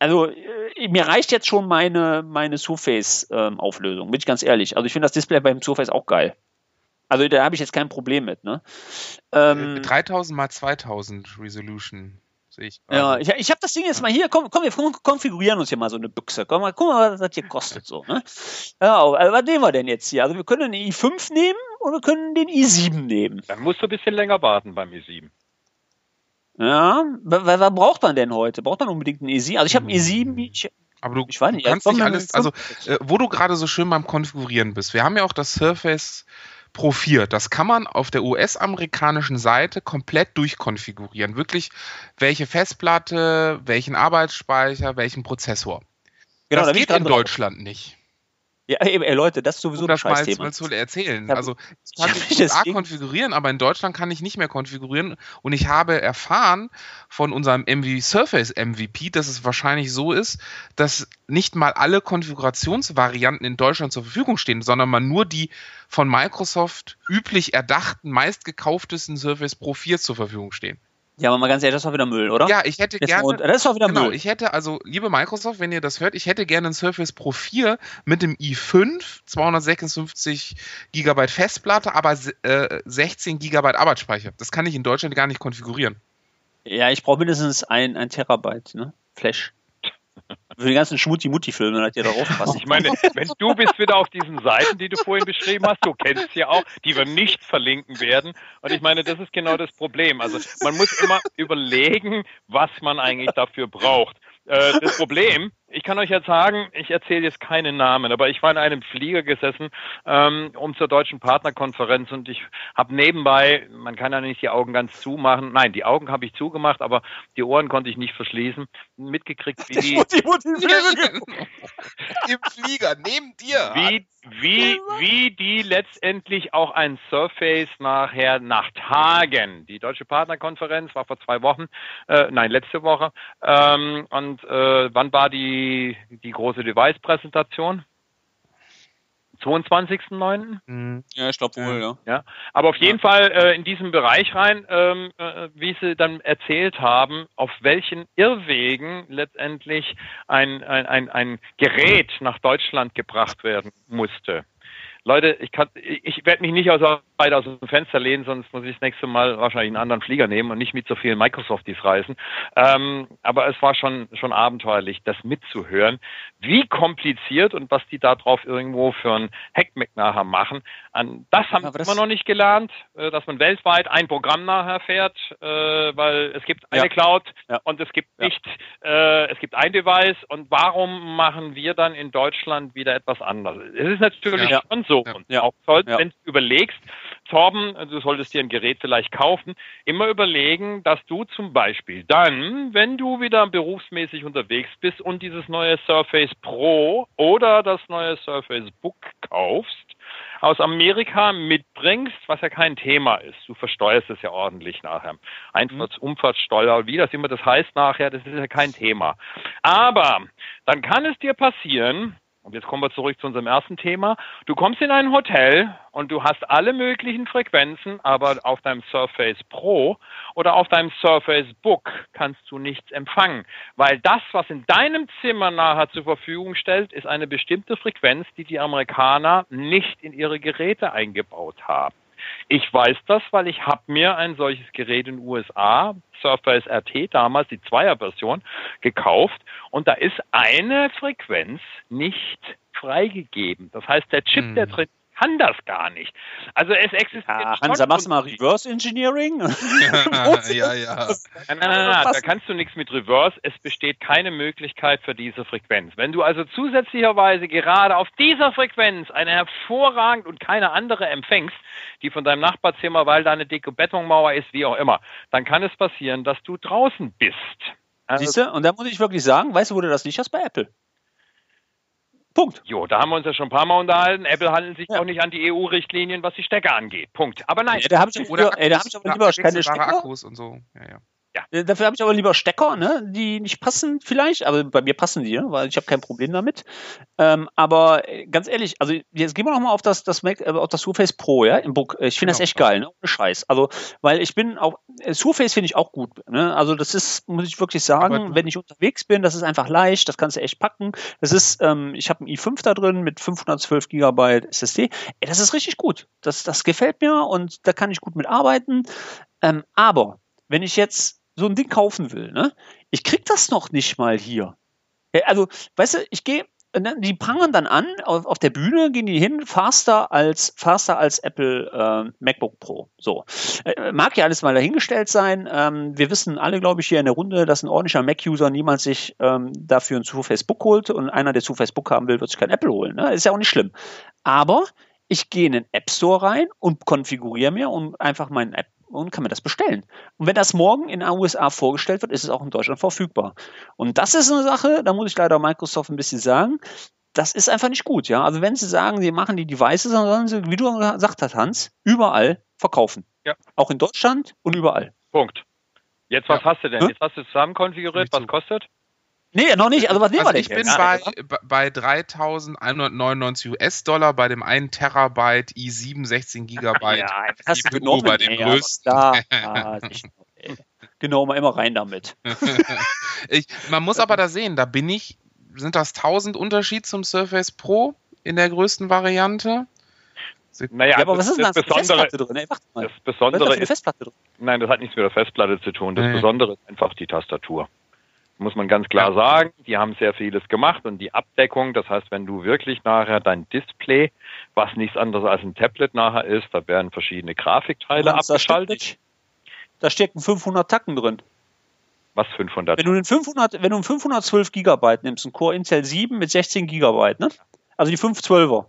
also äh, mir reicht jetzt schon meine, meine Surface-Auflösung, ähm, bin ich ganz ehrlich. Also ich finde das Display beim Surface auch geil. Also da habe ich jetzt kein Problem mit. Ne? Ähm, 3000 mal 2000 Resolution. Sehe ich ja, ich, ich habe das Ding jetzt mal hier. Komm, komm, wir konfigurieren uns hier mal so eine Büchse. Komm mal, guck mal, was das hier kostet. So, ne? ja, also, was nehmen wir denn jetzt hier? Also wir können den i5 nehmen und wir können den i7 nehmen. Dann musst du ein bisschen länger warten beim i7. Ja, was, was braucht man denn heute? Braucht man unbedingt einen i7? Also ich habe einen i7, ich, aber du, ich weiß nicht, du kannst nicht alles, also äh, wo du gerade so schön beim Konfigurieren bist. Wir haben ja auch das Surface Pro 4. Das kann man auf der US-amerikanischen Seite komplett durchkonfigurieren. Wirklich, welche Festplatte, welchen Arbeitsspeicher, welchen Prozessor. Genau, das da geht in Deutschland drauf. nicht. Ja, ey, Leute, das ist sowieso um das mal, mal zu erzählen. Ja, also ich kann *laughs* ich USA konfigurieren, aber in Deutschland kann ich nicht mehr konfigurieren. Und ich habe erfahren von unserem MV Surface MVP, dass es wahrscheinlich so ist, dass nicht mal alle Konfigurationsvarianten in Deutschland zur Verfügung stehen, sondern man nur die von Microsoft üblich erdachten, meistgekauftesten Surface Pro 4 zur Verfügung stehen. Ja, aber mal ganz ehrlich, das war wieder Müll, oder? Ja, ich hätte gerne. Das war wieder genau, Müll. Ich hätte, also, liebe Microsoft, wenn ihr das hört, ich hätte gerne ein Surface Pro 4 mit dem i5, 256 GB Festplatte, aber äh, 16 GB Arbeitsspeicher. Das kann ich in Deutschland gar nicht konfigurieren. Ja, ich brauche mindestens ein, ein Terabyte, ne? Flash. Für die ganzen Schmutti-Mutti-Filme hat ihr da aufpassen. Ich meine, wenn du bist wieder auf diesen Seiten, die du vorhin beschrieben hast, du kennst sie auch, die wir nicht verlinken werden. Und ich meine, das ist genau das Problem. Also man muss immer überlegen, was man eigentlich dafür braucht. Äh, das Problem ich kann euch jetzt sagen, ich erzähle jetzt keine Namen, aber ich war in einem Flieger gesessen, ähm, um zur deutschen Partnerkonferenz und ich habe nebenbei, man kann ja nicht die Augen ganz zumachen, nein, die Augen habe ich zugemacht, aber die Ohren konnte ich nicht verschließen, mitgekriegt, wie *laughs* die, die, *laughs* im Flieger, neben dir, wie, wie, wie die letztendlich auch ein Surface nachher nach Tagen, die deutsche Partnerkonferenz war vor zwei Wochen, äh, nein, letzte Woche, ähm, und äh, wann war die die, die große Device-Präsentation. 22.09. Mhm. Ja, ich glaube wohl, ja. ja. Aber auf jeden ja. Fall äh, in diesem Bereich rein, ähm, äh, wie Sie dann erzählt haben, auf welchen Irrwegen letztendlich ein, ein, ein, ein Gerät nach Deutschland gebracht werden musste. Leute, ich kann, ich werde mich nicht aus, weit aus dem Fenster lehnen, sonst muss ich das nächste Mal wahrscheinlich einen anderen Flieger nehmen und nicht mit so vielen Microsofties reisen. Ähm, aber es war schon, schon abenteuerlich, das mitzuhören, wie kompliziert und was die da drauf irgendwo für ein Hackmack nachher machen. An das haben wir immer noch nicht gelernt, äh, dass man weltweit ein Programm nachher fährt, äh, weil es gibt eine ja. Cloud ja. und es gibt ja. nicht, äh, es gibt ein Device und warum machen wir dann in Deutschland wieder etwas anderes? Es ist natürlich schon so. Und auch toll, wenn du überlegst, Torben, du solltest dir ein Gerät vielleicht kaufen, immer überlegen, dass du zum Beispiel dann, wenn du wieder berufsmäßig unterwegs bist und dieses neue Surface Pro oder das neue Surface Book kaufst, aus Amerika mitbringst, was ja kein Thema ist. Du versteuerst es ja ordentlich nachher. Einfahrts-, mhm. Umfahrtssteuer, wie das immer das heißt nachher, das ist ja kein Thema. Aber dann kann es dir passieren, und jetzt kommen wir zurück zu unserem ersten Thema. Du kommst in ein Hotel und du hast alle möglichen Frequenzen, aber auf deinem Surface Pro oder auf deinem Surface Book kannst du nichts empfangen, weil das, was in deinem Zimmer nachher zur Verfügung stellt, ist eine bestimmte Frequenz, die die Amerikaner nicht in ihre Geräte eingebaut haben. Ich weiß das, weil ich habe mir ein solches Gerät in den USA, Surface RT, damals die Zweier-Version, gekauft und da ist eine Frequenz nicht freigegeben. Das heißt, der Chip, hm. der drin kann das gar nicht. Also es existiert. Ja, Hansa, machst du mal Reverse Engineering? *laughs* ja, ja. Nein, nein, nein, da kannst du nichts mit Reverse. Es besteht keine Möglichkeit für diese Frequenz. Wenn du also zusätzlicherweise gerade auf dieser Frequenz eine hervorragend und keine andere empfängst, die von deinem Nachbarzimmer, weil da eine dicke Betonmauer ist, wie auch immer, dann kann es passieren, dass du draußen bist. Also, Siehst du? Und da muss ich wirklich sagen, weißt du, wo du das nicht hast bei Apple? Punkt. Jo, da haben wir uns ja schon ein paar Mal unterhalten. Apple handelt sich ja. auch nicht an die EU-Richtlinien, was die Stecker angeht. Punkt. Aber nein. Ja, da habe ich, hab ich aber lieber keine Stecker. Akkus und so. Ja, ja. Ja. Äh, dafür habe ich aber lieber Stecker, ne, die nicht passen vielleicht, aber bei mir passen die, ne, weil ich habe kein Problem damit. Ähm, aber äh, ganz ehrlich, also jetzt gehen wir noch mal auf das, das Mac, äh, auf das Surface Pro, ja, im Book. Ich finde genau. das echt geil, ne, ohne Scheiß. Also, weil ich bin auch, Surface finde ich auch gut, ne, also das ist, muss ich wirklich sagen, aber, wenn ich unterwegs bin, das ist einfach leicht, das kannst du echt packen. Das ist, ähm, ich habe einen i5 da drin mit 512 Gigabyte SSD. Ey, das ist richtig gut. Das, das gefällt mir und da kann ich gut mit arbeiten. Ähm, aber wenn ich jetzt so ein Ding kaufen will, ne? Ich krieg das noch nicht mal hier. Also, weißt du, ich gehe, ne, die prangern dann an, auf, auf, der Bühne gehen die hin, faster als, faster als Apple äh, MacBook Pro. So. Äh, mag ja alles mal dahingestellt sein. Ähm, wir wissen alle, glaube ich, hier in der Runde, dass ein ordentlicher Mac-User niemals sich ähm, dafür ein Surface Book holt und einer, der Surface Book haben will, wird sich kein Apple holen. Ne? Ist ja auch nicht schlimm. Aber ich gehe in den App Store rein und konfiguriere mir und einfach meinen App und kann mir das bestellen. Und wenn das morgen in den USA vorgestellt wird, ist es auch in Deutschland verfügbar. Und das ist eine Sache, da muss ich leider Microsoft ein bisschen sagen, das ist einfach nicht gut, ja. Also wenn sie sagen, sie machen die Devices, dann sollen sie, wie du gesagt hast, Hans, überall verkaufen. Ja. Auch in Deutschland und überall. Punkt. Jetzt, was Ja. hast du denn? Hm? Jetzt hast du zusammen konfiguriert, was kostet? Nee, noch nicht. Also was nehmen Also wir ich denn bin jetzt? bei, bei 3.199 US-Dollar bei dem 1 Terabyte i7 16 Gigabyte. ja, das hast du CPU bei dem größten. Da, ah, ich, ey. genau, mal immer rein damit. *laughs* ich, man muss aber da sehen, da bin ich, sind das 1000 Unterschied zum Surface Pro in der größten Variante? Naja, Ja, aber was ist denn da das Besondere, Festplatte drin? Ey, warte mal. das ist Besondere für eine ist, Festplatte drin? nein, das hat nichts mit der Festplatte zu tun. Das Nee. Besondere ist einfach die Tastatur. Muss man ganz klar sagen, die haben sehr vieles gemacht und die Abdeckung, das heißt, wenn du wirklich nachher dein Display, was nichts anderes als ein Tablet nachher ist, da werden verschiedene Grafikteile Hans, abgeschaltet. Da stecken 500 Tacken drin. Was 500? Wenn du den 500, wenn du einen 512 Gigabyte nimmst, einen Core Intel 7 mit 16 Gigabyte, ne? Also die 512er,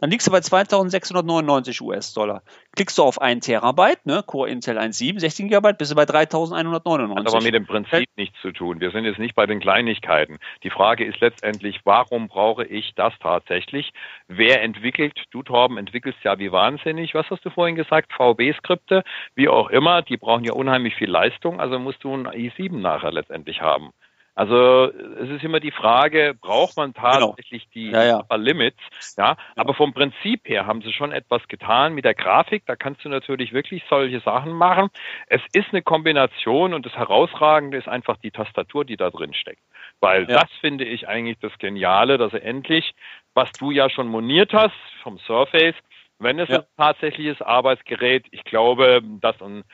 dann liegst du bei 2699 US-Dollar. Klickst du auf 1 Terabyte, ne? Core Intel 1.7, 16 Gigabyte, bist du bei Hat 3199. aber mit dem Prinzip nichts zu tun. Wir sind jetzt nicht bei den Kleinigkeiten. Die Frage ist letztendlich, warum brauche ich das tatsächlich? Wer entwickelt? Du, Torben, entwickelst ja wie wahnsinnig. Was hast du vorhin gesagt? VB-Skripte, wie auch immer, die brauchen ja unheimlich viel Leistung, also musst du ein i7 nachher letztendlich haben. Also es ist immer die Frage, braucht man tatsächlich die Genau. Ja, ja. Upper Limits? Ja, aber vom Prinzip her haben sie schon etwas getan mit der Grafik. Da kannst du natürlich wirklich solche Sachen machen. Es ist eine Kombination und das Herausragende ist einfach die Tastatur, die da drin steckt. Weil Ja. das finde ich eigentlich das Geniale, dass er endlich, was du ja schon moniert hast vom Surface, wenn es Ja. ein tatsächliches Arbeitsgerät, ich glaube, dass ein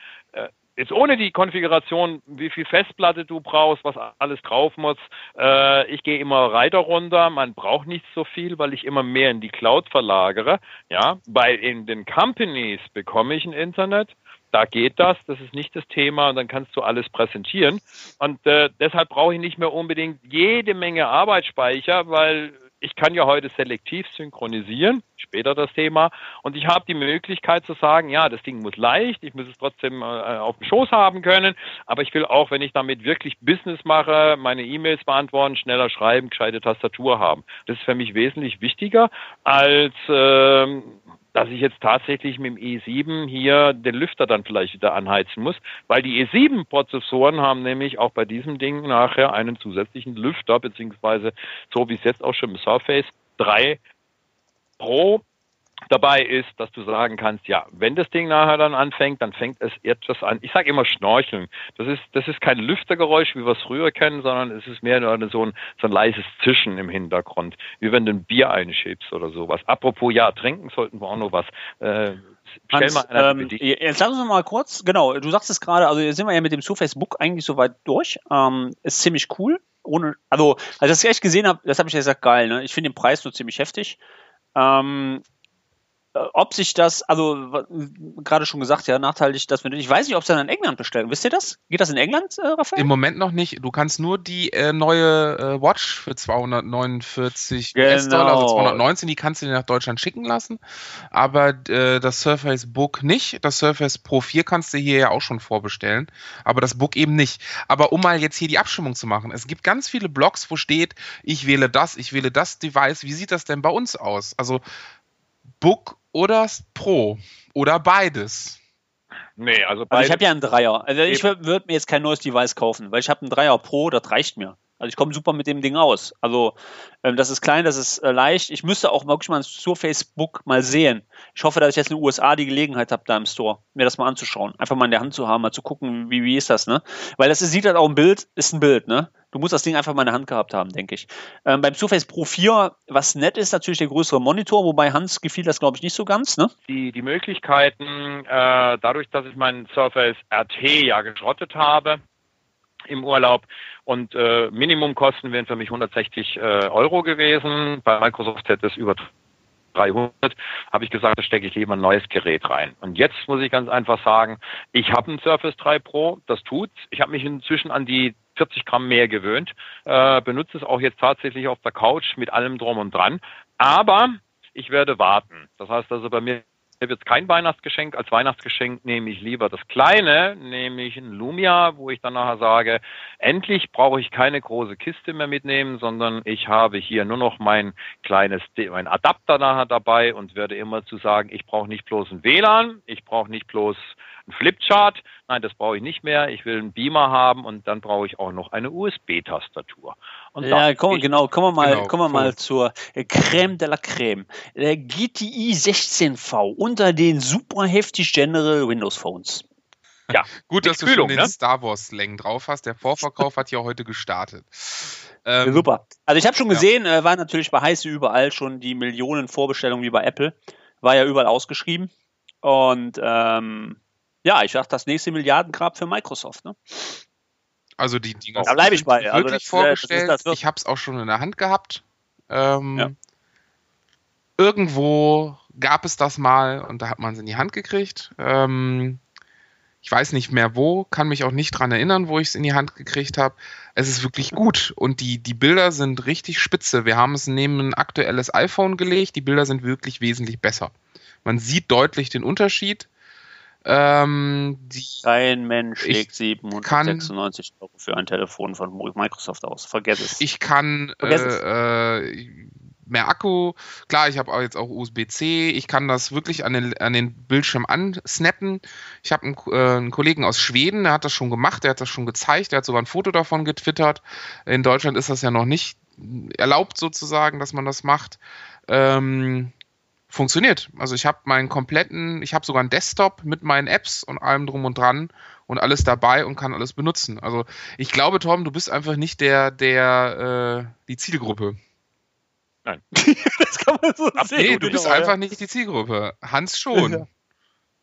Jetzt ohne die Konfiguration, wie viel Festplatte du brauchst, was alles drauf muss. Äh, ich gehe immer weiter runter. Man braucht nicht so viel, weil ich immer mehr in die Cloud verlagere. Ja, weil in den Companies bekomme ich ein Internet. Da geht das, das ist nicht das Thema und dann kannst du alles präsentieren. Und äh, deshalb brauche ich nicht mehr unbedingt jede Menge Arbeitsspeicher, weil ich kann ja heute selektiv synchronisieren, später das Thema, und ich habe die Möglichkeit zu sagen, ja, das Ding muss leicht, ich muss es trotzdem äh, auf dem Schoß haben können, aber ich will auch, wenn ich damit wirklich Business mache, meine E-Mails beantworten, schneller schreiben, gescheite Tastatur haben. Das ist für mich wesentlich wichtiger als ähm, dass ich jetzt tatsächlich mit dem E7 hier den Lüfter dann vielleicht wieder anheizen muss, weil die E7-Prozessoren haben nämlich auch bei diesem Ding nachher einen zusätzlichen Lüfter, beziehungsweise so wie es jetzt auch schon im Surface 3 Pro dabei ist, dass du sagen kannst, ja, wenn das Ding nachher dann anfängt, dann fängt es etwas an. Ich sage immer Schnorcheln. Das ist, das ist kein Lüftergeräusch, wie wir es früher kennen, sondern es ist mehr so ein, so ein leises Zischen im Hintergrund, wie wenn du ein Bier einschiebst oder sowas. Apropos, ja, trinken sollten wir auch noch was. Äh, stell Hans, ähm, jetzt lass uns mal kurz, genau, du sagst es gerade, also jetzt sind wir ja mit dem Surface Book eigentlich soweit durch. Ähm, ist ziemlich cool. Ohne, also, als ich das echt gesehen habe, das habe ich ja gesagt, geil, ne? Ich finde den Preis nur ziemlich heftig. Ähm, äh, ob sich das, also gerade schon gesagt, ja, nachteilig, dass wir, ich weiß nicht, ob sie dann in England bestellen. Wisst ihr das? Geht das in England, äh, Raphael? Im Moment noch nicht. Du kannst nur die äh, neue äh, Watch für 249 Genau. US-Dollar, also 219, die kannst du dir nach Deutschland schicken lassen. Aber äh, das Surface Book nicht. Das Surface Pro 4 kannst du hier ja auch schon vorbestellen. Aber das Book eben nicht. Aber um mal jetzt hier die Abstimmung zu machen. Es gibt ganz viele Blogs, wo steht, ich wähle das, ich wähle das Device. Wie sieht das denn bei uns aus? Also Book oder Pro oder beides. nee, also Also ich habe ja einen Dreier. Also ich würde mir jetzt kein neues Device kaufen, weil ich habe einen Dreier Pro, das reicht mir. Also ich komme super mit dem Ding aus. Also ähm, das ist klein, das ist äh, leicht. Ich müsste auch wirklich mal ein Surface Book mal sehen. Ich hoffe, dass ich jetzt in den USA die Gelegenheit habe, da im Store, mir das mal anzuschauen. Einfach mal in der Hand zu haben, mal zu gucken, wie, wie ist das, ne? Weil das ist, sieht halt auch ein Bild, ist ein Bild, ne? Du musst das Ding einfach mal in der Hand gehabt haben, denke ich. Ähm, beim Surface Pro 4, was nett ist, natürlich der größere Monitor, wobei Hans gefiel das, glaube ich, nicht so ganz, ne? die, die Möglichkeiten, äh, dadurch, dass ich meinen Surface RT ja geschrottet habe im Urlaub und äh, Minimumkosten wären für mich 160 äh, Euro gewesen. Bei Microsoft hätte es über 300, habe ich gesagt, da stecke ich lieber ein neues Gerät rein. Und jetzt muss ich ganz einfach sagen, ich habe einen Surface 3 Pro, das tut's. Ich habe mich inzwischen an die 40 Gramm mehr gewöhnt, äh, benutze es auch jetzt tatsächlich auf der Couch mit allem drum und dran. Aber ich werde warten. Das heißt also, bei mir mir wird kein Weihnachtsgeschenk. Als Weihnachtsgeschenk nehme ich lieber das kleine, nämlich ein Lumia, wo ich dann nachher sage, endlich brauche ich keine große Kiste mehr mitnehmen, sondern ich habe hier nur noch mein kleines, mein Adapter nachher dabei und werde immer zu sagen, ich brauche nicht bloß ein WLAN, ich brauche nicht bloß ein Flipchart. Nein, das brauche ich nicht mehr. Ich will einen Beamer haben und dann brauche ich auch noch eine USB-Tastatur. Ja, komm, genau, kommen wir mal, genau, kommen wir mal zur Creme de la Creme. Der GTI 16V unter den super heftig General Windows Phones. Ja, gut, dass du Kühlung, schon den ne? Star Wars Slang drauf hast. Der Vorverkauf hat ja heute gestartet. Ähm, super. Also ich habe schon gesehen, ja. äh, war natürlich bei Heiße überall schon die Millionen Vorbestellungen wie bei Apple. War ja überall ausgeschrieben. Und ähm, ja, ich sag das nächste Milliardengrab für Microsoft. Ne? Also die Dinger da bleibe ich bei. Wirklich also das, vorgestellt. Das das ich habe es auch schon in der Hand gehabt. Ähm, ja. Irgendwo gab es das mal und da hat man es in die Hand gekriegt. Ähm, ich weiß nicht mehr wo, kann mich auch nicht dran erinnern, wo ich es in die Hand gekriegt habe. Es ist wirklich gut und die, die Bilder sind richtig spitze. Wir haben es neben ein aktuelles iPhone gelegt. Die Bilder sind wirklich wesentlich besser. Man sieht deutlich den Unterschied. Ähm, Kein Mensch legt 796 Euro für ein Telefon von Microsoft aus. Vergesst es. Ich kann äh, äh, mehr Akku. Klar, ich habe jetzt auch USB-C. Ich kann das wirklich an den, an den Bildschirm ansnappen. Ich habe einen, äh, einen, Kollegen aus Schweden, der hat das schon gemacht, der hat das schon gezeigt, der hat sogar ein Foto davon getwittert. In Deutschland ist das ja noch nicht erlaubt sozusagen, dass man das macht. Ähm, funktioniert. Also ich habe meinen kompletten, ich habe sogar einen Desktop mit meinen Apps und allem drum und dran und alles dabei und kann alles benutzen. Also ich glaube, Tom, du bist einfach nicht der, der, äh, die Zielgruppe. Nein. *laughs* das kann man so Ab, sehen. Nee, du bist genau, einfach nicht die Zielgruppe. Hans schon.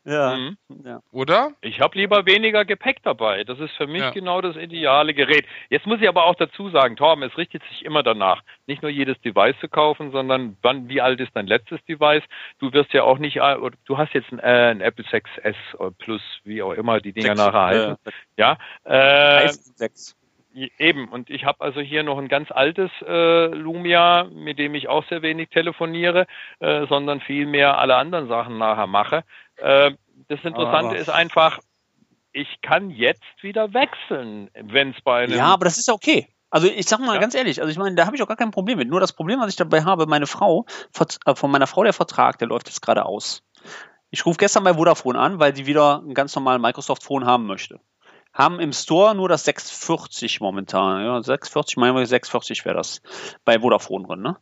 Ja. Mhm. ja. Oder? Ich habe lieber weniger Gepäck dabei. Das ist für mich ja. genau das ideale Gerät. Jetzt muss ich aber auch dazu sagen, Torben, es richtet sich immer danach, nicht nur jedes Device zu kaufen, sondern wann, wie alt ist dein letztes Device? Du wirst ja auch nicht, äh, du hast jetzt ein, äh, ein Apple 6S Plus, wie auch immer die Dinger 6, nachher heißen. Äh, ja. Äh, 6. Eben, und ich habe also hier noch ein ganz altes äh, Lumia, mit dem ich auch sehr wenig telefoniere, äh, sondern vielmehr alle anderen Sachen nachher mache. Äh, das Interessante aber ist einfach, ich kann jetzt wieder wechseln, wenn es bei einem. Ja, aber das ist ja okay. Also ich sag mal ja. ganz ehrlich, also ich meine, da habe ich auch gar kein Problem mit. Nur das Problem, was ich dabei habe, meine Frau, äh, von meiner Frau der Vertrag, der läuft jetzt gerade aus. Ich rufe gestern bei Vodafone an, weil die wieder einen ganz normalen Microsoft-Phone haben möchte. Haben im Store nur das 640 momentan. Ja, 640, meinen wir 640 wäre das bei Vodafone drin, ne?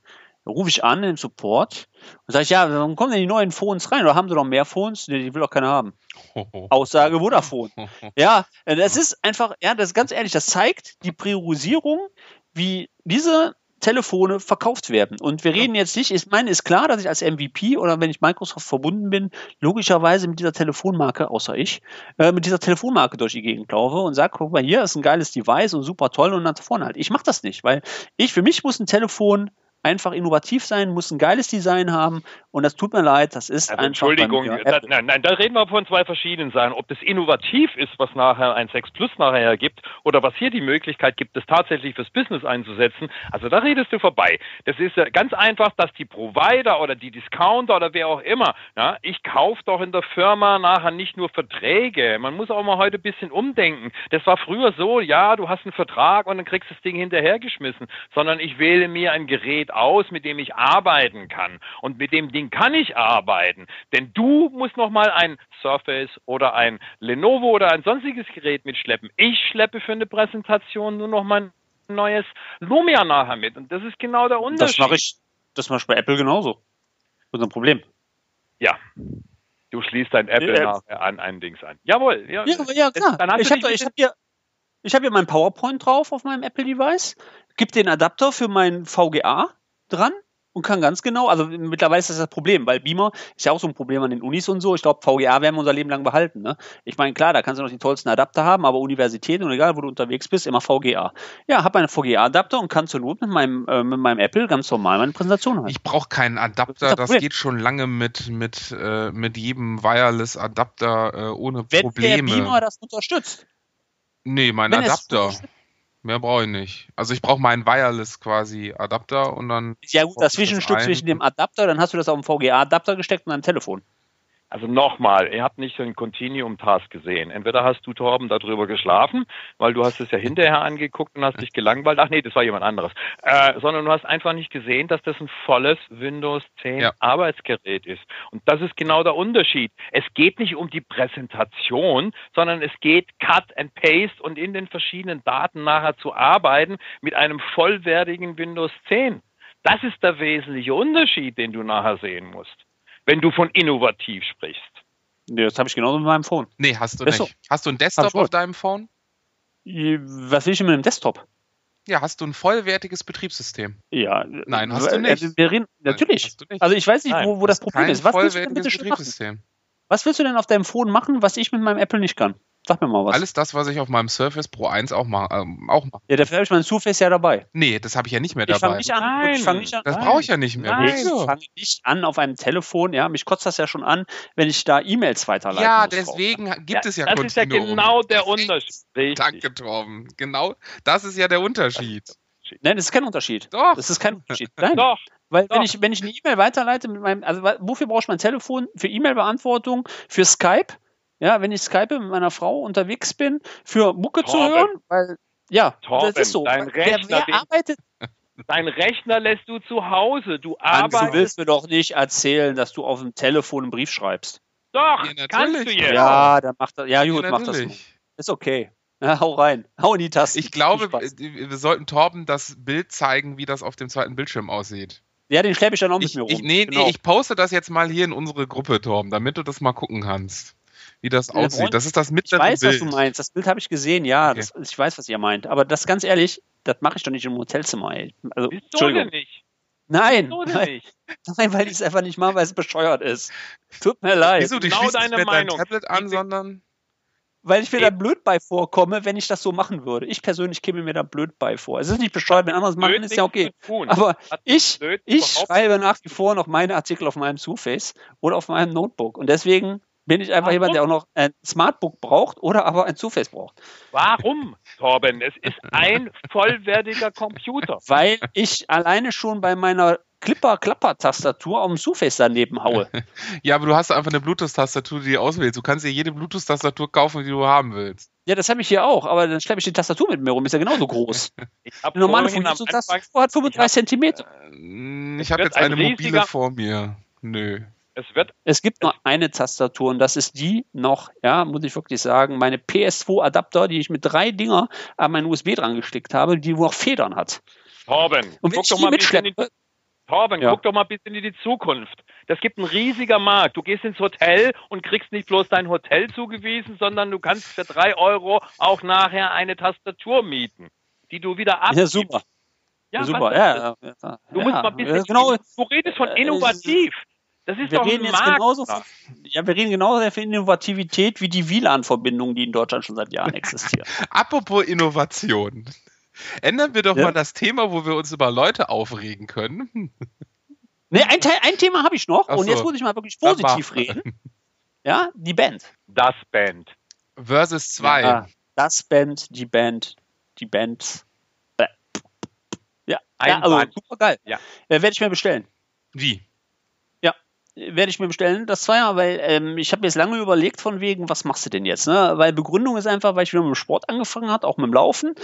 Rufe ich an im Support und sage ich, ja, warum kommen denn die neuen Phones rein? Oder haben sie noch mehr Phones? Nee, die will auch keiner haben. *laughs* Aussage Vodafone. *laughs* ja, das ist einfach, ja, das ist ganz ehrlich, das zeigt die Priorisierung, wie diese Telefone verkauft werden. Und wir reden jetzt nicht, ich meine, ist klar, dass ich als MVP oder wenn ich Microsoft verbunden bin, logischerweise mit dieser Telefonmarke, außer ich, äh, mit dieser Telefonmarke durch die Gegend laufe und sage, guck mal, hier ist ein geiles Device und super toll und dann vorne halt. Ich mache das nicht, weil ich, für mich muss ein Telefon einfach innovativ sein, muss ein geiles Design haben und das tut mir leid, das ist also einfach. Entschuldigung, da, nein, nein, da reden wir von zwei verschiedenen Sachen. Ob das innovativ ist, was nachher ein 6 Plus nachher gibt, oder was hier die Möglichkeit gibt, das tatsächlich fürs Business einzusetzen, also da redest du vorbei. Das ist ganz einfach, dass die Provider oder die Discounter oder wer auch immer, ja, ich kaufe doch in der Firma nachher nicht nur Verträge. Man muss auch mal heute ein bisschen umdenken. Das war früher so, ja, du hast einen Vertrag und dann kriegst du das Ding hinterhergeschmissen, sondern ich wähle mir ein Gerät aus, mit dem ich arbeiten kann. Und mit dem Ding kann ich arbeiten. Denn du musst nochmal ein Surface oder ein Lenovo oder ein sonstiges Gerät mitschleppen. Ich schleppe für eine Präsentation nur noch mein neues Lumia nachher mit. Und das ist genau der Unterschied. Das mache ich, das mache ich bei Apple genauso. Das ist ein Problem. Ja. Du schließt dein Apple ja, nachher an ein Dings an. Jawohl. Ja, ja, ja klar. ich habe hab hier, hab hier mein PowerPoint drauf auf meinem Apple-Device, gib den Adapter für mein VGA dran und kann ganz genau, also mittlerweile ist das das Problem, weil Beamer ist ja auch so ein Problem an den Unis und so. Ich glaube, VGA werden wir unser Leben lang behalten. Ne? Ich meine, klar, da kannst du noch die tollsten Adapter haben, aber Universität und egal, wo du unterwegs bist, immer VGA. Ja, habe einen VGA-Adapter und kann zur Not mit meinem, äh, mit meinem Apple ganz normal meine Präsentation halten. Ich brauche keinen Adapter, das, das geht schon lange mit, mit, äh, mit jedem Wireless-Adapter äh, ohne Wenn Probleme. Wenn der Beamer das unterstützt. Nee, mein Wenn Adapter. Mehr brauche ich nicht. Also ich brauche meinen Wireless quasi Adapter und dann. Ja gut, das Zwischenstück zwischen dem Adapter, dann hast du das auf dem VGA-Adapter gesteckt und ein Telefon. Also nochmal, ihr habt nicht so einen Continuum-Task gesehen. Entweder hast du, Torben, darüber geschlafen, weil du hast es ja hinterher angeguckt und hast dich gelangweilt. Ach nee, das war jemand anderes. Äh, sondern du hast einfach nicht gesehen, dass das ein volles Windows 10 ja. Arbeitsgerät ist. Und das ist genau der Unterschied. Es geht nicht um die Präsentation, sondern es geht Cut and Paste und in den verschiedenen Daten nachher zu arbeiten mit einem vollwertigen Windows 10. Das ist der wesentliche Unterschied, den du nachher sehen musst wenn du von innovativ sprichst. Nee, das habe ich genauso mit meinem Phone. Nee, hast du nicht. So. Hast du einen Desktop auf deinem Phone? Was will ich denn mit einem Desktop? Ja, hast du ein vollwertiges Betriebssystem? Ja. Nein, hast du nicht. Also, reden, natürlich. Nein, also ich weiß nicht, wo, wo das Problem ist. Was willst du denn bitte Betriebssystem. Was willst du denn auf deinem Phone machen, was ich mit meinem Apple nicht kann? Sag mir mal was. Alles das, was ich auf meinem Surface Pro 1 auch, ma ähm, auch mache. Ja, dafür habe ich mein Surface ja dabei. Nee, das habe ich ja nicht mehr dabei. Ich fange nicht an. Nein. Ich fang nicht an. Das brauche ich ja nicht mehr. Nein. Ich fange nicht an auf einem Telefon. Ja, mich kotzt das ja schon an, wenn ich da E-Mails weiterleite. Ja, deswegen drauf. gibt ja, es ja Das ist ja genau der Unterschied. Danke, Torben. Genau, das ist ja der Unterschied. Nein, das ist kein Unterschied. Doch. Das ist kein Unterschied. Nein. Doch. Weil Doch. wenn ich, wenn ich eine E-Mail weiterleite mit meinem, also wofür brauche ich mein Telefon? Für E-Mail-Beantwortung, für Skype, ja, wenn ich Skype mit meiner Frau unterwegs bin, für Mucke Torben. zu hören, weil, ja, Torben, das ist so. Dein Rechner, wer, wer arbeitet, *laughs* Dein Rechner lässt du zu Hause. Du arbeitest. Du willst mir doch nicht erzählen, dass du auf dem Telefon einen Brief schreibst. Doch, ja, kannst du jetzt. Ja, dann macht das. Ja, gut, ja, mach das. Ist okay. *laughs* Ja, hau rein. Hau in die Taste. Ich glaube, wir sollten Torben das Bild zeigen, wie das auf dem zweiten Bildschirm aussieht. Ja, den schleppe ich dann auch ich, mit mir rum. Ich, nee, genau. nee, ich poste das jetzt mal hier in unsere Gruppe, Torben, damit du das mal gucken kannst wie das ja, aussieht. Das ist das mittlere Ich weiß, Bild. was du meinst. Das Bild habe ich gesehen, ja. Okay. Das, ich weiß, was ihr meint. Aber das ganz ehrlich, das mache ich doch nicht im Hotelzimmer. Ey. Also, Wieso Entschuldigung. nicht? Nein, nein, *laughs* nein, weil ich es einfach nicht mache, weil es bescheuert ist. Tut mir leid. Wieso, du genau deine Meinung. dein Tablet an, sondern weil ich mir da blöd bei vorkomme, wenn ich das so machen würde. Ich persönlich käme mir da blöd bei vor. Es ist nicht bescheuert, wenn andere machen, ist ja okay. Aber ich, ich schreibe nach wie vor noch meine Artikel auf meinem Surface oder auf meinem Notebook. Und deswegen bin ich einfach Warum? jemand, der auch noch ein Smartbook braucht oder aber ein Surface braucht. Warum, Torben? Es ist ein vollwertiger Computer. *laughs* Weil ich alleine schon bei meiner Clipper-Klapper-Tastatur auf dem Surface daneben haue. *laughs* Ja, aber du hast einfach eine Bluetooth-Tastatur, die du auswählst. Du kannst dir jede Bluetooth-Tastatur kaufen, die du haben willst. Ja, das habe ich hier auch, aber dann schleppe ich die Tastatur mit mir rum. Ist ja genauso groß. *laughs* Eine normale Bluetooth-Tastatur hat 35 cm. Ich habe jetzt eine mobile vor mir. Nö. Es wird. Es gibt nur eine Tastatur und das ist die noch, ja, muss ich wirklich sagen, meine PS2-Adapter, die ich mit drei Dinger an meinen USB dran gestickt habe, die noch Federn hat. Torben, und guck doch mal mitschleppe. Die, Torben, ja. guck doch mal ein bisschen in die Zukunft. Das gibt einen riesiger Markt. Du gehst ins Hotel und kriegst nicht bloß dein Hotel zugewiesen, sondern du kannst für drei Euro auch nachher eine Tastatur mieten, die du wieder abgibst. Ja, super. Ja, super. Ja, ja, du musst mal ein bisschen. Genau, du redest von äh, innovativ. Das ist wir doch reden jetzt genauso von, ja, wir reden genauso für Innovativität wie die WLAN-Verbindungen, die in Deutschland schon seit Jahren *laughs* existieren. Apropos Innovation. Ändern wir doch ja? mal das Thema, wo wir uns über Leute aufregen können. Ne, ein, ein Thema habe ich noch so. und jetzt muss ich mal wirklich positiv reden. Ja, die Band. Das Band. Versus 2. Ja, das Band, die Band, die Band. Ja, ja also super geil. Ja. Äh, Werde ich mir bestellen. Wie? Werde ich mir bestellen, das Zweier, weil ähm, ich habe jetzt lange überlegt von wegen, was machst du denn jetzt? Ne? Weil Begründung ist einfach, weil ich wieder mit dem Sport angefangen habe, auch mit dem Laufen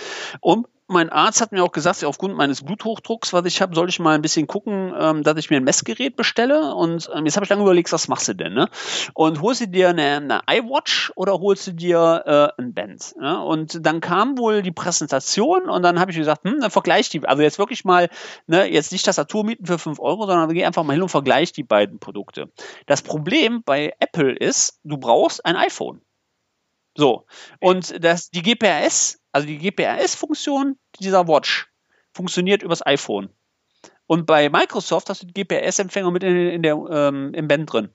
und mein Arzt hat mir auch gesagt, aufgrund meines Bluthochdrucks, was ich habe, soll ich mal ein bisschen gucken, ähm, dass ich mir ein Messgerät bestelle. Und ähm, jetzt habe ich lange überlegt, was machst du denn? Ne? Und holst du dir eine, eine iWatch oder holst du dir äh, ein Band? Ne? Und dann kam wohl die Präsentation und dann habe ich gesagt, hm, dann vergleich die. Also jetzt wirklich mal, ne, jetzt nicht Tastatur mieten für 5 Euro, sondern geh einfach mal hin und vergleich die beiden Produkte. Das Problem bei Apple ist, du brauchst ein iPhone. So. Und das, die GPRS, also die GPRS-Funktion dieser Watch, funktioniert übers iPhone. Und bei Microsoft hast du den GPRS-Empfänger mit in, in der, ähm, im Band drin.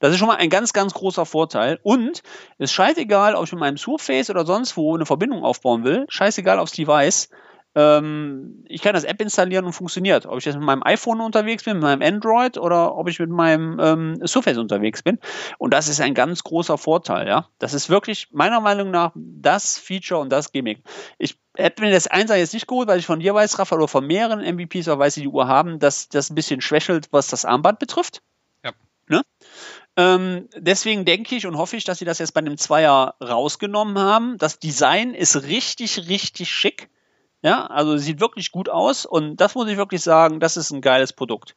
Das ist schon mal ein ganz, ganz großer Vorteil. Und es ist scheißegal, ob ich mit meinem Surface oder sonst wo eine Verbindung aufbauen will. Scheißegal aufs Device ähm, ich kann das App installieren und funktioniert. Ob ich jetzt mit meinem iPhone unterwegs bin, mit meinem Android oder ob ich mit meinem ähm, Surface unterwegs bin. Und das ist ein ganz großer Vorteil, ja. Das ist wirklich meiner Meinung nach das Feature und das Gimmick. Ich hätte mir das Einser jetzt nicht geholt, weil ich von dir weiß, Rafa, oder von mehreren MVPs auch weiß, die die Uhr haben, dass das ein bisschen schwächelt, was das Armband betrifft. Ja. Ne? Ähm, deswegen denke ich und hoffe ich, dass sie das jetzt bei dem Zweier rausgenommen haben. Das Design ist richtig, richtig schick. Ja, also sieht wirklich gut aus und das muss ich wirklich sagen, das ist ein geiles Produkt.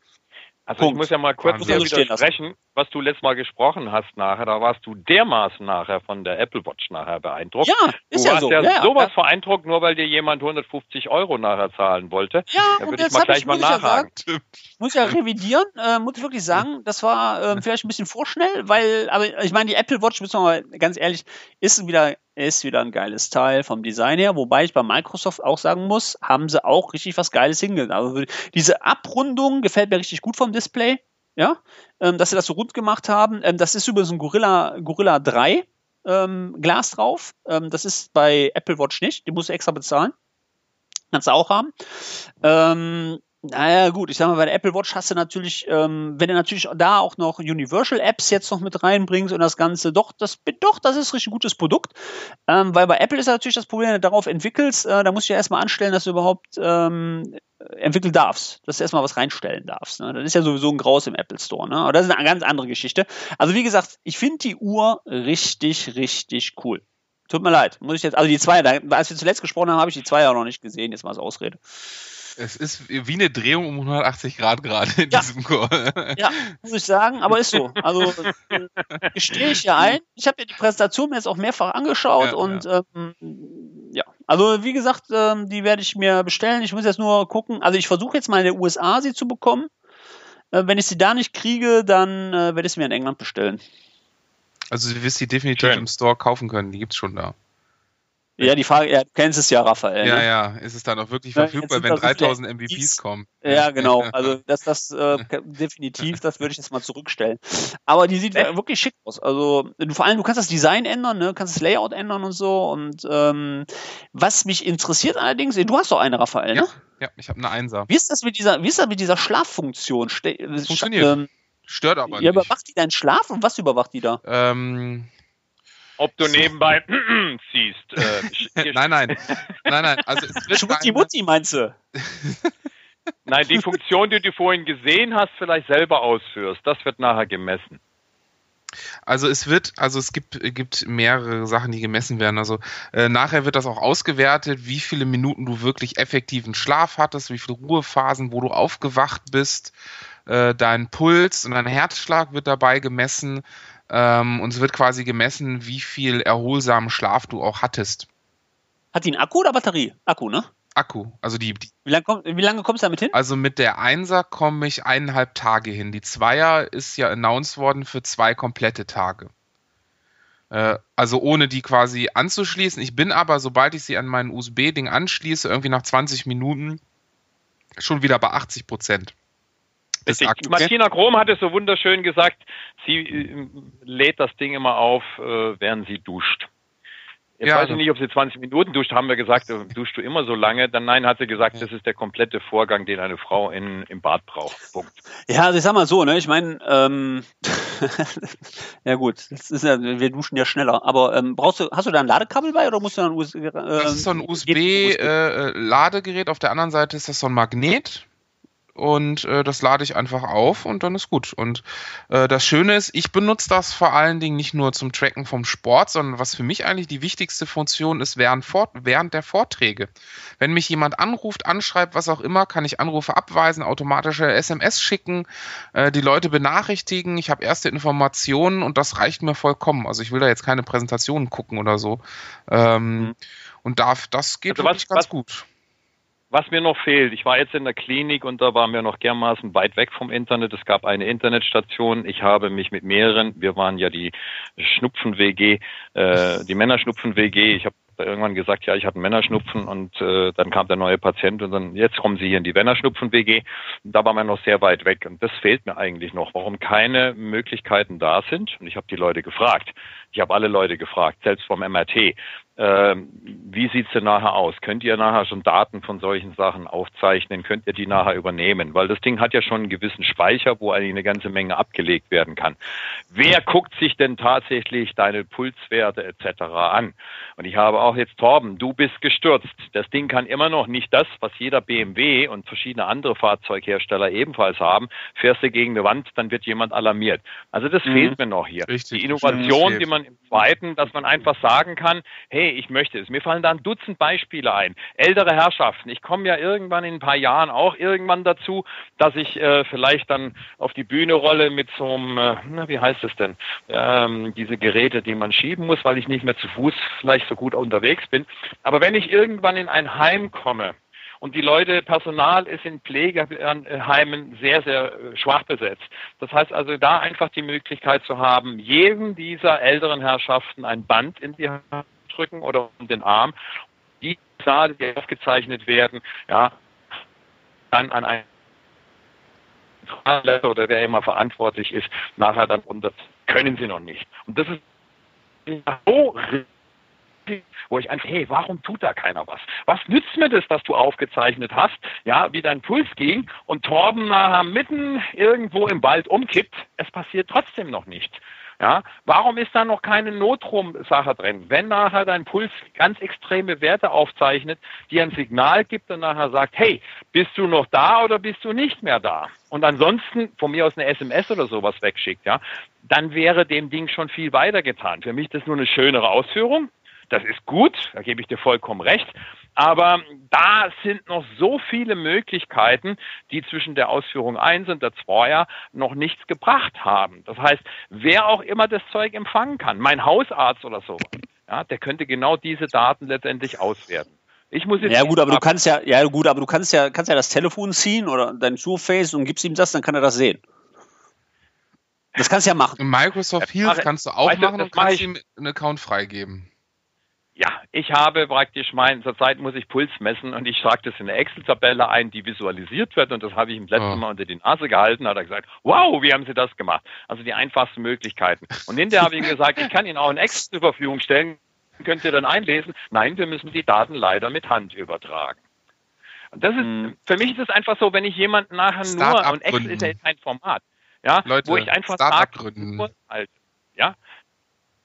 Also Punkt. ich muss ja mal kurz Wahnsinn. widersprechen, was du letztes Mal gesprochen hast nachher. Da warst du dermaßen nachher von der Apple Watch nachher beeindruckt. Ja, ist du ja warst so. ja, Ja, ja. sowas beeindruckt, nur weil dir jemand 150 Euro nachher zahlen wollte. Ja, Da und würde ich jetzt mal gleich ich, mal muss ich ja nachhaken. sagen, *laughs* muss ich ja revidieren, äh, muss ich wirklich sagen, das war äh, vielleicht ein bisschen vorschnell, weil, aber ich meine, die Apple Watch, müssen wir mal ganz ehrlich, ist wieder, ist wieder ein geiles Teil vom Design her, wobei ich bei Microsoft auch sagen muss, haben sie auch richtig was Geiles hingelegt. Also diese Abrundung gefällt mir richtig gut vom Display, ja, ähm, dass sie das so rund gemacht haben. Ähm, das ist übrigens ein Gorilla, Gorilla 3 ähm, Glas drauf. Ähm, das ist bei Apple Watch nicht, die musst du extra bezahlen. Kannst du auch haben. Ähm, naja, gut, ich sag mal, bei der Apple Watch hast du natürlich, ähm, wenn du natürlich da auch noch Universal Apps jetzt noch mit reinbringst und das Ganze, doch, das, doch, das ist ein richtig gutes Produkt. Ähm, weil bei Apple ist natürlich das Problem, wenn du darauf entwickelst, äh, da musst du ja erstmal anstellen, dass du überhaupt ähm, entwickeln darfst, dass du erstmal was reinstellen darfst. Ne? Das ist ja sowieso ein Graus im Apple Store. Ne? Aber das ist eine ganz andere Geschichte. Also wie gesagt, ich finde die Uhr richtig, richtig cool. Tut mir leid, muss ich jetzt, also die zwei, da, als wir zuletzt gesprochen haben, habe ich die zwei ja noch nicht gesehen, jetzt mal als Ausrede. Es ist wie eine Drehung um 180 Grad gerade in Ja. diesem Call. Ja, muss ich sagen, aber ist so. Also äh, gestehe ich ja ein. Ich habe mir die Präsentation jetzt auch mehrfach angeschaut Ja, und Ähm, ja, also wie gesagt, ähm, die werde ich mir bestellen. Ich muss jetzt nur gucken. Also ich versuche jetzt mal in den USA sie zu bekommen. Äh, wenn ich sie da nicht kriege, dann äh, werde ich sie mir in England bestellen. Also du wirst die definitiv Schön. im Store kaufen können, die gibt's schon da. Ja, die Frage, ja, du kennst es ja, Raphael. Ja, ne? ja, ist es dann auch wirklich Ja, verfügbar, wenn sind da so viele 3000 MVPs MVPs. kommen? Ja, *laughs* genau. Also das, das äh, definitiv, das würde ich jetzt mal zurückstellen. Aber die sieht wirklich schick aus. Also du, vor allem, du kannst das Design ändern, ne? kannst das Layout ändern und so. Und ähm, was mich interessiert allerdings, du hast doch eine, Raphael, ne? Ja, ja, ich habe eine Einser. Wie ist das mit dieser, wie ist das mit dieser Schlaffunktion? Ste Funktioniert. Ähm, Stört aber ja, nicht. überwacht die deinen Schlaf und was überwacht die da? Ähm, Ob du nebenbei *clears throat* siehst. Äh, *laughs* nein, nein, nein, nein. Also es wird Schmutti Mutti meinst du? *laughs* Nein, die Funktion, die du vorhin gesehen hast, vielleicht selber ausführst, das wird nachher gemessen. Also es wird, also es gibt, gibt mehrere Sachen, die gemessen werden. Also äh, nachher wird das auch ausgewertet, wie viele Minuten du wirklich effektiven Schlaf hattest, wie viele Ruhephasen, wo du aufgewacht bist, äh, dein Puls und dein Herzschlag wird dabei gemessen ähm, und es wird quasi gemessen, wie viel erholsamen Schlaf du auch hattest. Hat die einen Akku oder Batterie? Akku, ne? Akku, also die, die Wie lange komm, wie lange kommst du damit hin? Also mit der Einser komme ich eineinhalb Tage hin. Die Zweier ist ja announced worden für zwei komplette Tage. Äh, also ohne die quasi anzuschließen. Ich bin aber, sobald ich sie an mein USB-Ding anschließe, irgendwie nach 20 Minuten schon wieder bei 80 Prozent. Des Richtig. Martina Krom hat es so wunderschön gesagt, sie äh, lädt das Ding immer auf, äh, während sie duscht. Jetzt Ja, weiß also- ich nicht, ob sie 20 Minuten duscht, haben wir gesagt, äh, duschst du immer so lange? Dann nein, hat sie gesagt, das ist der komplette Vorgang, den eine Frau in, im Bad braucht. Punkt. Ja, also ich sag mal so, ne? Ich meine, ähm, *laughs* ja gut, das ist ja, wir duschen ja schneller. Aber ähm, brauchst du, hast du da ein Ladekabel bei oder musst du da ein USB? Äh, Das ist so ein? USB-Ladegerät. Auf der anderen Seite ist das so ein Magnet. Und äh, das lade ich einfach auf und dann ist gut. Und äh, das Schöne ist, ich benutze das vor allen Dingen nicht nur zum Tracken vom Sport, sondern was für mich eigentlich die wichtigste Funktion ist während, Fort während der Vorträge. Wenn mich jemand anruft, anschreibt, was auch immer, kann ich Anrufe abweisen, automatische SMS schicken, äh, die Leute benachrichtigen. Ich habe erste Informationen und das reicht mir vollkommen. Also ich will da jetzt keine Präsentationen gucken oder so. Ähm, Mhm. Und darf, das geht Also was- wirklich ganz was- gut. Was mir noch fehlt, ich war jetzt in der Klinik und da waren wir noch dermaßen weit weg vom Internet. Es gab eine Internetstation. Ich habe mich mit mehreren, wir waren ja die Schnupfen-WG, äh, die Männerschnupfen-WG. Ich habe irgendwann gesagt, ja, ich hatte einen Männerschnupfen und äh, dann kam der neue Patient und dann, jetzt kommen Sie hier in die Männerschnupfen-WG. Da waren wir noch sehr weit weg und das fehlt mir eigentlich noch, warum keine Möglichkeiten da sind. Und ich habe die Leute gefragt, Ich habe alle Leute gefragt, selbst vom MRT. Ähm, wie sieht's denn nachher aus? Könnt ihr nachher schon Daten von solchen Sachen aufzeichnen? Könnt ihr die nachher übernehmen? Weil das Ding hat ja schon einen gewissen Speicher, wo eigentlich eine ganze Menge abgelegt werden kann. Wer guckt sich denn tatsächlich deine Pulswerte etc. an? Und ich habe auch jetzt, Torben, du bist gestürzt. Das Ding kann immer noch nicht das, was jeder BMW und verschiedene andere Fahrzeughersteller ebenfalls haben. Fährst du gegen eine Wand, dann wird jemand alarmiert. Also das mhm. fehlt mir noch hier. Richtig, die Innovation, die man im zweiten, dass man einfach sagen kann, hey, ich möchte es. Mir fallen da ein Dutzend Beispiele ein. Ältere Herrschaften. Ich komme ja irgendwann in ein paar Jahren auch irgendwann dazu, dass ich äh, vielleicht dann auf die Bühne rolle mit so einem, äh, na, wie heißt es denn, ähm, diese Geräte, die man schieben muss, weil ich nicht mehr zu Fuß vielleicht so gut unterwegs bin. Aber wenn ich irgendwann in ein Heim komme, und die Leute, Personal ist in Pflegeheimen sehr, sehr äh, schwach besetzt. Das heißt also, da einfach die Möglichkeit zu haben, jedem dieser älteren Herrschaften ein Band in die Hand drücken oder um den Arm. Die Zahl, die aufgezeichnet werden, ja, dann an einen oder wer immer verantwortlich ist, nachher dann unter können sie noch nicht. Und das ist so wo ich einfach, hey, warum tut da keiner was? Was nützt mir das, dass du aufgezeichnet hast, ja, wie dein Puls ging und Torben nachher mitten irgendwo im Wald umkippt? Es passiert trotzdem noch nichts. Ja, warum ist da noch keine Notrum-Sache drin? Wenn nachher dein Puls ganz extreme Werte aufzeichnet, die ein Signal gibt und nachher sagt, hey, bist du noch da oder bist du nicht mehr da? Und ansonsten von mir aus eine SMS oder sowas wegschickt, ja, dann wäre dem Ding schon viel weiter getan. Für mich ist das nur eine schönere Ausführung. Das ist gut, da gebe ich dir vollkommen recht. Aber da sind noch so viele Möglichkeiten, die zwischen der Ausführung 1 und der 2 noch nichts gebracht haben. Das heißt, wer auch immer das Zeug empfangen kann, mein Hausarzt oder so, ja, der könnte genau diese Daten letztendlich auswerten. Ich muss jetzt ja gut, aber du kannst ja, ja gut, aber du kannst ja, kannst ja das Telefon ziehen oder dein Surface und gibst ihm das, dann kann er das sehen. Das kannst du ja machen. Microsoft Health kannst du auch machen und kannst ihm einen Account freigeben. Ja, ich habe praktisch mein, zurzeit muss ich Puls messen und ich trage das in eine Excel-Tabelle ein, die visualisiert wird und das habe ich im letzten oh. Mal unter die Nase gehalten, hat er gesagt, wow, wie haben Sie das gemacht? Also die einfachsten Möglichkeiten. Und hinterher habe ich gesagt, ich kann Ihnen auch ein Excel zur Verfügung stellen, könnt ihr dann einlesen? Nein, wir müssen die Daten leider mit Hand übertragen. Und das ist, hm. für mich ist es einfach so, wenn ich jemanden nachher nur, und Excel ist ja kein Format, ja, Leute, wo ich einfach sage, ja,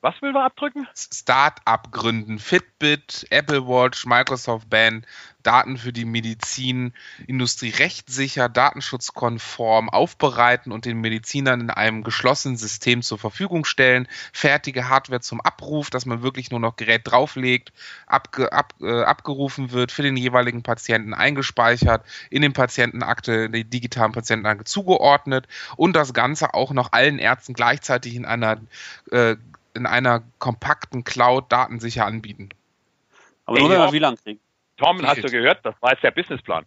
was will wir abdrücken? Start-up gründen. Fitbit, Apple Watch, Microsoft Band, Daten für die Medizinindustrie rechtssicher, datenschutzkonform aufbereiten und den Medizinern in einem geschlossenen System zur Verfügung stellen. Fertige Hardware zum Abruf, dass man wirklich nur noch Gerät drauflegt, abge, ab, äh, abgerufen wird, für den jeweiligen Patienten eingespeichert, in den Patientenakte, die digitalen Patientenakte zugeordnet und das Ganze auch noch allen Ärzten gleichzeitig in einer äh, in einer kompakten Cloud datensicher anbieten. Aber nur, wenn wir WLAN kriegen. Tom, hast du gehört? Das war jetzt der Businessplan.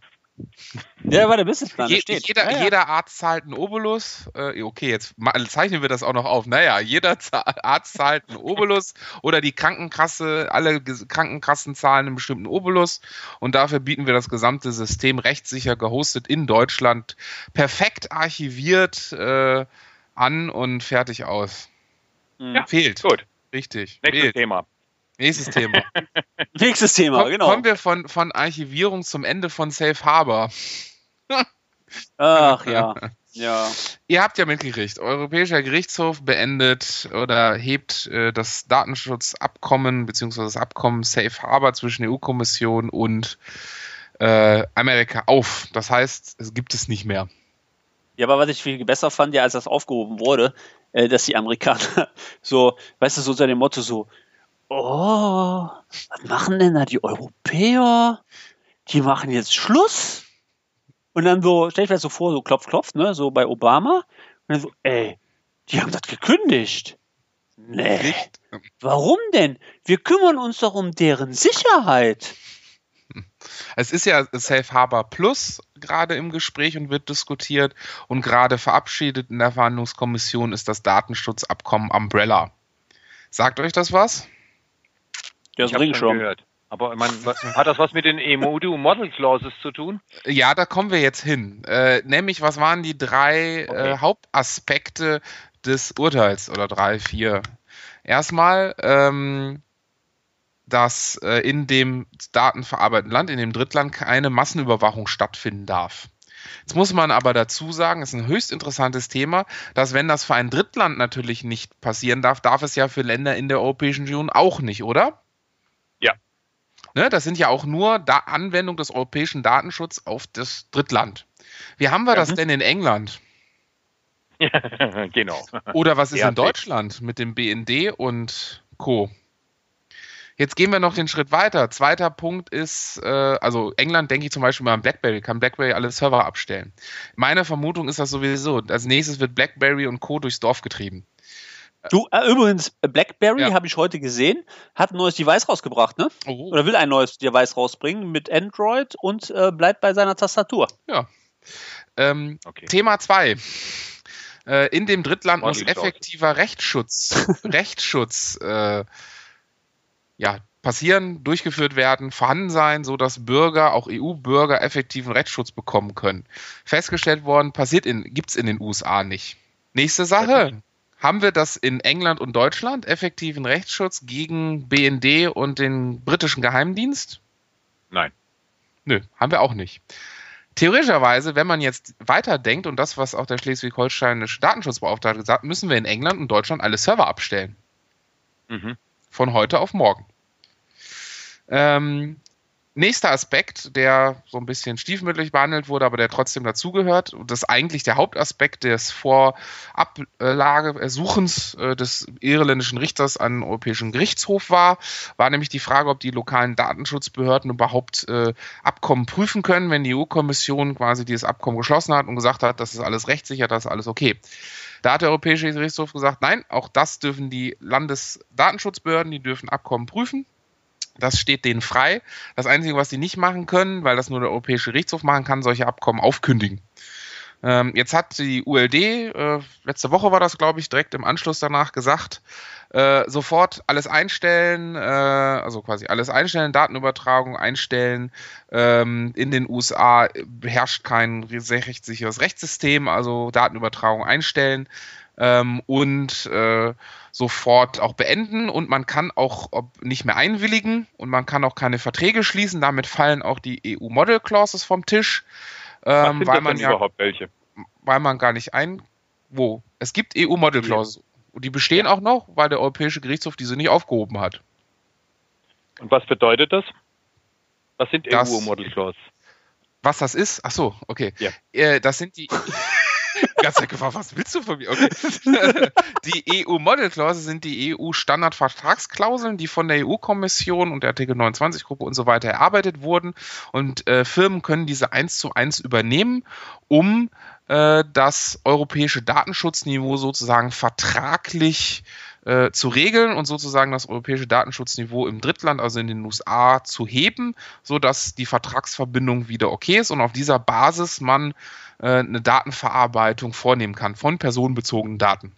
Ja, war der Businessplan. Je, jeder, ja, ja. jeder, Arzt zahlt einen Obolus. Äh, okay, jetzt zeichnen wir das auch noch auf. Naja, jeder Arzt zahlt einen Obolus oder die Krankenkasse, alle Krankenkassen zahlen einen bestimmten Obolus und dafür bieten wir das gesamte System rechtssicher gehostet in Deutschland perfekt archiviert äh, an und fertig aus. Ja, fehlt. Gut. Richtig. Nächstes fehlt. Thema. Nächstes Thema. *laughs* Nächstes Thema, Komm, genau. Kommen wir von, von Archivierung zum Ende von Safe Harbor. Ach ja. *laughs* Ja. Ihr habt ja mitgekriegt, Europäischer Gerichtshof beendet oder hebt äh, das Datenschutzabkommen bzw. das Abkommen Safe Harbor zwischen EU-Kommission und äh, Amerika auf. Das heißt, es gibt es nicht mehr. Ja, aber was ich viel besser fand, ja, als das aufgehoben wurde, äh, dass die Amerikaner *laughs* so, weißt du, so unter dem Motto so, oh, was machen denn da die Europäer? Die machen jetzt Schluss. Und dann so, stell ich mir das so vor, so klopf, klopf, ne, so bei Obama. Und dann so, ey, die haben das gekündigt. Nee. Warum denn? Wir kümmern uns doch um deren Sicherheit. Es ist ja Safe Harbor Plus gerade im Gespräch und wird diskutiert und gerade verabschiedet in der Verhandlungskommission ist das Datenschutzabkommen Umbrella. Sagt euch das was? Ja, das ich schon gehört. Aber man, hat das was mit den EMUDU Model Clauses zu tun? Ja, da kommen wir jetzt hin. Äh, nämlich, was waren die drei äh, okay. äh, Hauptaspekte des Urteils oder drei, vier? Erstmal, ähm, dass äh, in dem datenverarbeitenden Land, in dem Drittland, keine Massenüberwachung stattfinden darf. Jetzt muss man aber dazu sagen, es ist ein höchst interessantes Thema, dass wenn das für ein Drittland natürlich nicht passieren darf, darf es ja für Länder in der Europäischen Union auch nicht, oder? Ja. Ne, das sind ja auch nur da Anwendung des europäischen Datenschutzes auf das Drittland. Wie haben wir mhm. das denn in England? *laughs* genau. Oder was ist *laughs* in Deutschland mit dem BND und Co.? Jetzt gehen wir noch den Schritt weiter. Zweiter Punkt ist, äh, also England denke ich zum Beispiel mal an BlackBerry, kann BlackBerry alle Server abstellen. Meine Vermutung ist das sowieso. Als nächstes wird BlackBerry und Co. durchs Dorf getrieben. Du, äh, übrigens, BlackBerry ja. habe ich heute gesehen, hat ein neues Device rausgebracht, ne? Oh. Oder will ein neues Device rausbringen mit Android und äh, bleibt bei seiner Tastatur. Ja. Ähm, okay. Thema 2. Äh, in dem Drittland muss effektiver Rechtsschutz, *laughs* Rechtsschutz äh, ja, passieren, durchgeführt werden, vorhanden sein, so dass Bürger, auch EU-Bürger, effektiven Rechtsschutz bekommen können. Festgestellt worden, passiert in, gibt's in den USA nicht. Nächste Sache. Haben wir das in England und Deutschland, effektiven Rechtsschutz gegen BND und den britischen Geheimdienst? Nein. Nö, haben wir auch nicht. Theoretischerweise, wenn man jetzt weiterdenkt und das, was auch der schleswig-holsteinische Datenschutzbeauftragte gesagt, müssen wir in England und Deutschland alle Server abstellen. Mhm von heute auf morgen. Ähm, nächster Aspekt, der so ein bisschen stiefmütterlich behandelt wurde, aber der trotzdem dazugehört, und das ist eigentlich der Hauptaspekt des Vorablageersuchens äh, des irländischen Richters an den Europäischen Gerichtshof war, war nämlich die Frage, ob die lokalen Datenschutzbehörden überhaupt äh, Abkommen prüfen können, wenn die EU-Kommission quasi dieses Abkommen geschlossen hat und gesagt hat, das ist alles rechtssicher, das ist alles okay. Da hat der Europäische Gerichtshof gesagt, nein, auch das dürfen die Landesdatenschutzbehörden, die dürfen Abkommen prüfen. Das steht denen frei. Das Einzige, was sie nicht machen können, weil das nur der Europäische Gerichtshof machen kann, solche Abkommen aufkündigen. Ähm, jetzt hat die ULD, äh, letzte Woche war das, glaube ich, direkt im Anschluss danach gesagt, äh, sofort alles einstellen, äh, also quasi alles einstellen, Datenübertragung einstellen. Ähm, in den USA herrscht kein rechtssicheres Rechtssystem, also Datenübertragung einstellen ähm, und äh, sofort auch beenden und man kann auch nicht mehr einwilligen und man kann auch keine Verträge schließen. Damit fallen auch die EU Model Clauses vom Tisch, ähm, weil man ja, überhaupt welche? Weil man gar nicht ein wo es gibt EU Model Clauses und die bestehen auch noch, weil der Europäische Gerichtshof diese nicht aufgehoben hat. Und was bedeutet das? Was sind EU-Model Clause? Was das ist? Ach so, okay. Ja. Äh, das sind die. *laughs* Ganz gefragt, was willst du von mir? Okay. *laughs* die EU-Model Clause sind die EU-Standardvertragsklauseln, die von der EU-Kommission und der Artikel 29-Gruppe und so weiter erarbeitet wurden. Und äh, Firmen können diese eins zu eins übernehmen, um äh, das europäische Datenschutzniveau sozusagen vertraglich äh, zu regeln und sozusagen das europäische Datenschutzniveau im Drittland, also in den USA, zu heben, sodass die Vertragsverbindung wieder okay ist und auf dieser Basis man äh, eine Datenverarbeitung vornehmen kann von personenbezogenen Daten.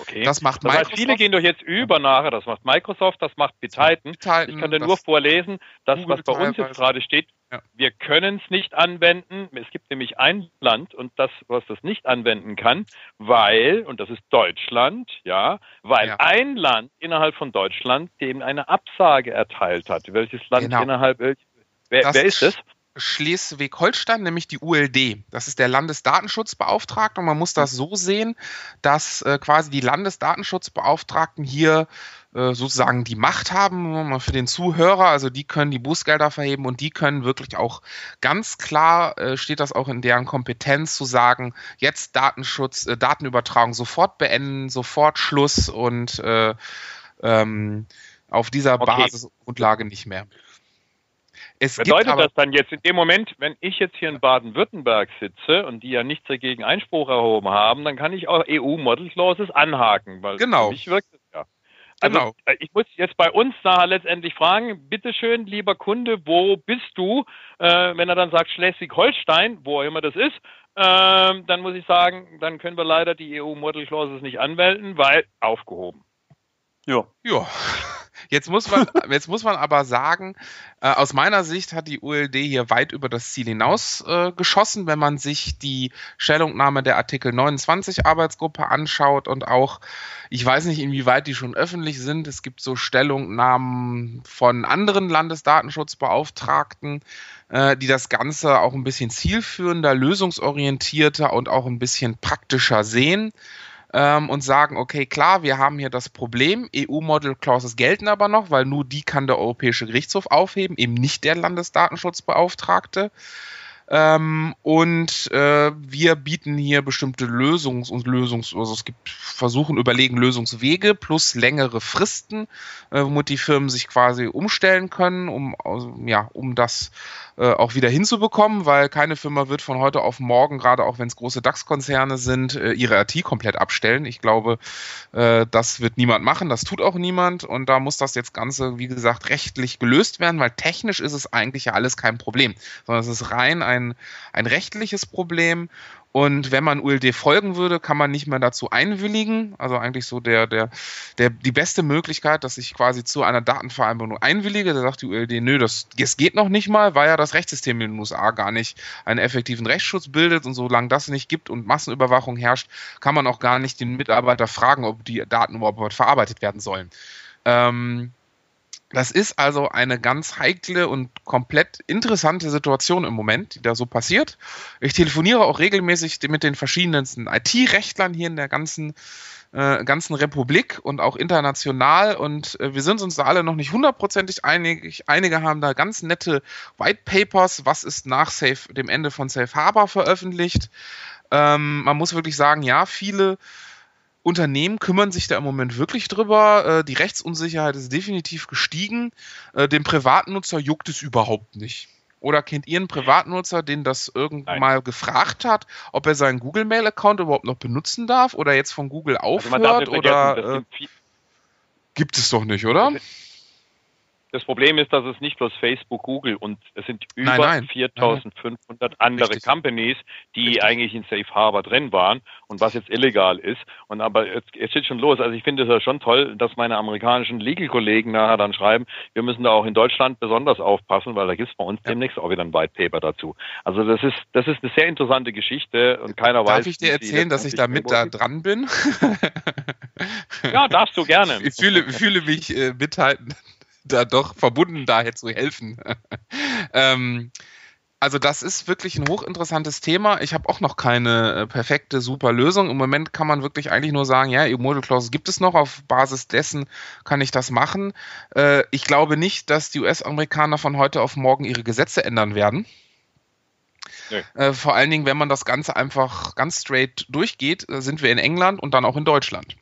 Okay. Das macht das heißt, viele gehen doch jetzt über nachher. Das macht Microsoft, das macht Bittitan. Ich kann dir nur vorlesen, das, was bei uns jetzt gerade steht, ja. Wir können es nicht anwenden. Es gibt nämlich ein Land und das, was das nicht anwenden kann, weil, und das ist Deutschland, ja, weil ja. ein Land innerhalb von Deutschland dem eine Absage erteilt hat. Welches Land genau. innerhalb, wer, wer ist es? Schleswig-Holstein, nämlich die ULD. Das ist der Landesdatenschutzbeauftragte und man muss das so sehen, dass äh, quasi die Landesdatenschutzbeauftragten hier äh, sozusagen die Macht haben für den Zuhörer. Also die können die Bußgelder verheben und die können wirklich auch ganz klar, äh, steht das auch in deren Kompetenz zu sagen, jetzt Datenschutz, äh, Datenübertragung sofort beenden, sofort Schluss und äh, ähm, auf dieser okay. Basisgrundlage nicht mehr. Es Bedeutet das dann jetzt in dem Moment, wenn ich jetzt hier in Baden-Württemberg sitze und die ja nichts dagegen Einspruch erhoben haben, dann kann ich auch EU-Model Clauses anhaken, weil genau. für mich wirkt also genau. Äh, ich muss jetzt bei uns nachher letztendlich fragen, bitteschön, lieber Kunde, wo bist du? Äh, wenn er dann sagt Schleswig-Holstein, wo auch immer das ist, äh, dann muss ich sagen, dann können wir leider die EU Model Clauses nicht anwenden, weil aufgehoben. Ja. Ja. Jetzt muss man, *laughs* jetzt muss man aber sagen, äh, aus meiner Sicht hat die ULD hier weit über das Ziel hinaus äh, geschossen, wenn man sich die Stellungnahme der Artikel 29 Arbeitsgruppe anschaut und auch, ich weiß nicht, inwieweit die schon öffentlich sind. Es gibt so Stellungnahmen von anderen Landesdatenschutzbeauftragten, äh, die das Ganze auch ein bisschen zielführender, lösungsorientierter und auch ein bisschen praktischer sehen ähm, und sagen, okay, klar, wir haben hier das Problem, EU-Model Clauses gelten aber noch, weil nur die kann der Europäische Gerichtshof aufheben, eben nicht der Landesdatenschutzbeauftragte. Ähm, und äh, wir bieten hier bestimmte Lösungs- und Lösungs-, also es gibt versuchen, überlegen Lösungswege plus längere Fristen, äh, womit die Firmen sich quasi umstellen können, um, also, ja, um das äh, auch wieder hinzubekommen, weil keine Firma wird von heute auf morgen, gerade auch wenn es große DAX-Konzerne sind, äh, ihre IT komplett abstellen. Ich glaube, äh, das wird niemand machen, das tut auch niemand und da muss das jetzt Ganze, wie gesagt, rechtlich gelöst werden, weil technisch ist es eigentlich ja alles kein Problem, sondern es ist rein ein, ein rechtliches Problem und wenn man ULD folgen würde, kann man nicht mehr dazu einwilligen. Also eigentlich so der, der, der, die beste Möglichkeit, dass ich quasi zu einer Datenvereinbarung einwillige. Da sagt die ULD, nö, das, das geht noch nicht mal, weil ja das Rechtssystem in den USA gar nicht einen effektiven Rechtsschutz bildet. Und solange das nicht gibt und Massenüberwachung herrscht, kann man auch gar nicht den Mitarbeiter fragen, ob die Daten überhaupt verarbeitet werden sollen. Ähm, das ist also eine ganz heikle und komplett interessante Situation im Moment, die da so passiert. Ich telefoniere auch regelmäßig mit den verschiedensten IT-Rechtlern hier in der ganzen, äh, ganzen Republik und auch international und äh, wir sind uns da alle noch nicht hundertprozentig einig. Einige haben da ganz nette White Papers, was ist nach Safe, dem Ende von Safe Harbor veröffentlicht. Ähm, man muss wirklich sagen, ja, viele Unternehmen kümmern sich da im Moment wirklich drüber. Äh, die Rechtsunsicherheit ist definitiv gestiegen. Äh, dem Privatnutzer juckt es überhaupt nicht. Oder kennt ihr einen Privatnutzer, den das irgendwann Nein. mal gefragt hat, ob er seinen Google-Mail-Account überhaupt noch benutzen darf oder jetzt von Google also aufhört? Also oder äh, gibt es doch nicht, oder? Das Problem ist, dass es nicht bloß Facebook, Google und es sind über nein, nein. 4500 andere Richtig. Companies, die Richtig. eigentlich in Safe Harbor drin waren und was jetzt illegal ist. Und aber jetzt, jetzt steht schon los. Also ich finde es ja schon toll, dass meine amerikanischen Legal-Kollegen nachher dann schreiben, wir müssen da auch in Deutschland besonders aufpassen, weil da gibt es bei uns ja. demnächst auch wieder ein White Paper dazu. Also das ist, das ist eine sehr interessante Geschichte und keiner Darf weiß. Darf ich dir erzählen, dass ich da mit da dran bin? ja, darfst du gerne. Ich fühle, fühle mich äh, mithalten da doch verbunden daher zu helfen. *laughs* ähm, also das ist wirklich ein hochinteressantes Thema. Ich habe auch noch keine äh, perfekte, super Lösung. Im Moment kann man wirklich eigentlich nur sagen, ja, EU-Model Clause gibt es noch. Auf Basis dessen kann ich das machen. Äh, ich glaube nicht, dass die US-Amerikaner von heute auf morgen ihre Gesetze ändern werden. Nee. Äh, vor allen Dingen, wenn man das Ganze einfach ganz straight durchgeht, äh, sind wir in England und dann auch in Deutschland.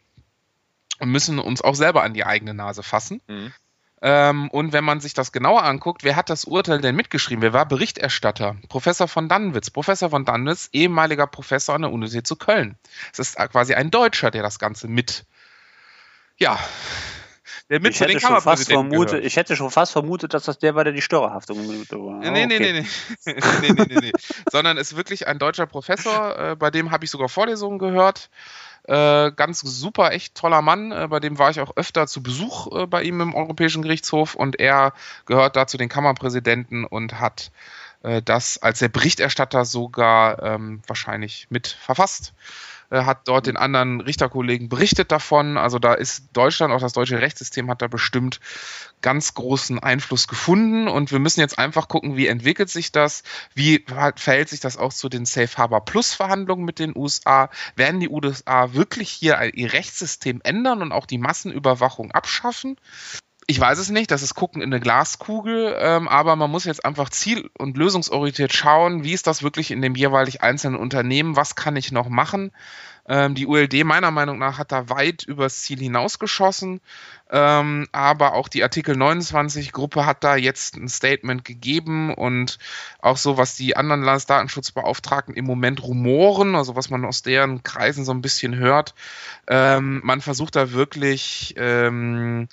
Und müssen uns auch selber an die eigene Nase fassen. Mhm. Ähm, und wenn man sich das genauer anguckt, wer hat das Urteil denn mitgeschrieben? Wer war Berichterstatter? Professor von Dannwitz. Professor von Dannwitz, ehemaliger Professor an der Universität zu Köln. Es ist quasi ein Deutscher, der das Ganze mit, ja, der mit ich hätte den fast vermutet, Ich hätte schon fast vermutet, dass das der war, der die Störerhaftung mit war. Äh, nee, nee, nee, *laughs* nee. nee, nee, nee, nee. Sondern ist wirklich ein deutscher Professor, äh, bei dem habe ich sogar Vorlesungen gehört. Äh, ganz super, echt toller Mann. Äh, bei dem war ich auch öfter zu Besuch äh, bei ihm im Europäischen Gerichtshof und er gehört da zu den Kammerpräsidenten und hat äh, das als der Berichterstatter sogar ähm, wahrscheinlich mit verfasst. Äh, hat dort den anderen Richterkollegen berichtet davon. Also da ist Deutschland, auch das deutsche Rechtssystem hat da bestimmt ganz großen Einfluss gefunden und wir müssen jetzt einfach gucken, wie entwickelt sich das, wie verhält sich das auch zu den Safe Harbor Plus Verhandlungen mit den USA, werden die USA wirklich hier ihr Rechtssystem ändern und auch die Massenüberwachung abschaffen? Ich weiß es nicht, das ist Gucken in eine Glaskugel, ähm, aber man muss jetzt einfach ziel- und lösungsorientiert schauen, wie ist das wirklich in dem jeweilig einzelnen Unternehmen, was kann ich noch machen. Ähm, die ULD meiner Meinung nach hat da weit übers Ziel hinausgeschossen, ähm, aber auch die Artikel 29 Gruppe hat da jetzt ein Statement gegeben und auch so, was die anderen Landesdatenschutzbeauftragten im Moment rumoren, also was man aus deren Kreisen so ein bisschen hört, ähm, man versucht da wirklich ähm,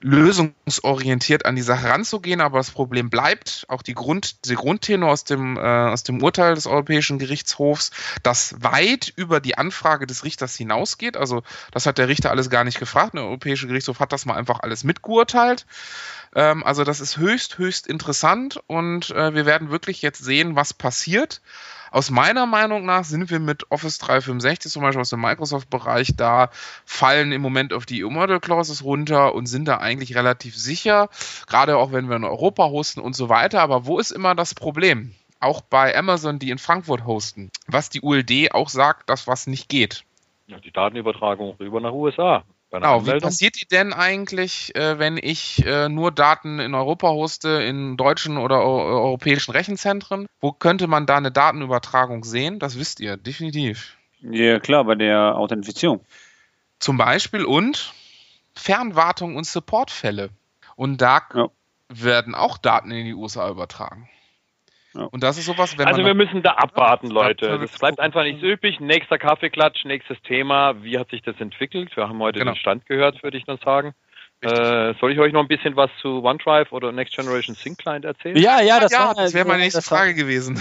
lösungsorientiert an die Sache ranzugehen, aber das Problem bleibt, auch die Grund, der Grundtenor aus dem, äh, aus dem Urteil des Europäischen Gerichtshofs, das weit über die Anfrage des Richters hinausgeht. Also das hat der Richter alles gar nicht gefragt. Der Europäische Gerichtshof hat das mal einfach alles mitgeurteilt. Ähm, also das ist höchst, höchst interessant und äh, wir werden wirklich jetzt sehen, was passiert. Aus meiner Meinung nach sind wir mit Office 365 zum Beispiel aus dem Microsoft-Bereich da, fallen im Moment auf die EU-Model Clauses runter und sind da eigentlich relativ sicher, gerade auch wenn wir in Europa hosten und so weiter. Aber wo ist immer das Problem? Auch bei Amazon, die in Frankfurt hosten, was die ULD auch sagt, dass was nicht geht. Ja, die Datenübertragung rüber nach USA. Genau, wie passiert die denn eigentlich, äh, wenn ich äh, nur Daten in Europa hoste, in deutschen oder europäischen Rechenzentren? Wo könnte man da eine Datenübertragung sehen? Das wisst ihr, definitiv. Ja, klar, bei der Authentifizierung. Zum Beispiel und Fernwartung und Supportfälle. Und da ja. werden auch Daten in die USA übertragen. Und das ist sowas, wenn Also wir müssen da abwarten, Leute. Das bleibt einfach nicht so üblich. Nächster Kaffeeklatsch, nächstes Thema. Wie hat sich das entwickelt? Wir haben heute genau. den Stand gehört, würde ich noch sagen. Äh, soll ich euch noch ein bisschen was zu OneDrive oder Next Generation Sync Client erzählen? Ja, ja, das, ja, das wäre meine nächste Frage gewesen.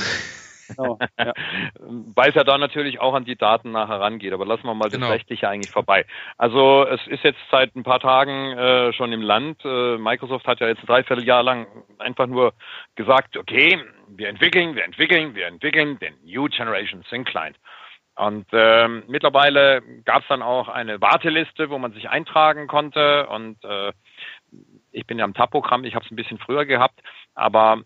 Genau, ja. *laughs* Weil es ja da natürlich auch an die Daten nachher rangeht. Aber lassen wir mal genau. das Rechtliche eigentlich vorbei. Also es ist jetzt seit ein paar Tagen äh, schon im Land. Äh, Microsoft hat ja jetzt ein Dreivierteljahr lang einfach nur gesagt, okay, wir entwickeln, wir entwickeln, wir entwickeln den New Generation Sync Client. Und ähm, mittlerweile gab es dann auch eine Warteliste, wo man sich eintragen konnte. Und äh, ich bin ja am TAP-Programm, ich habe es ein bisschen früher gehabt, aber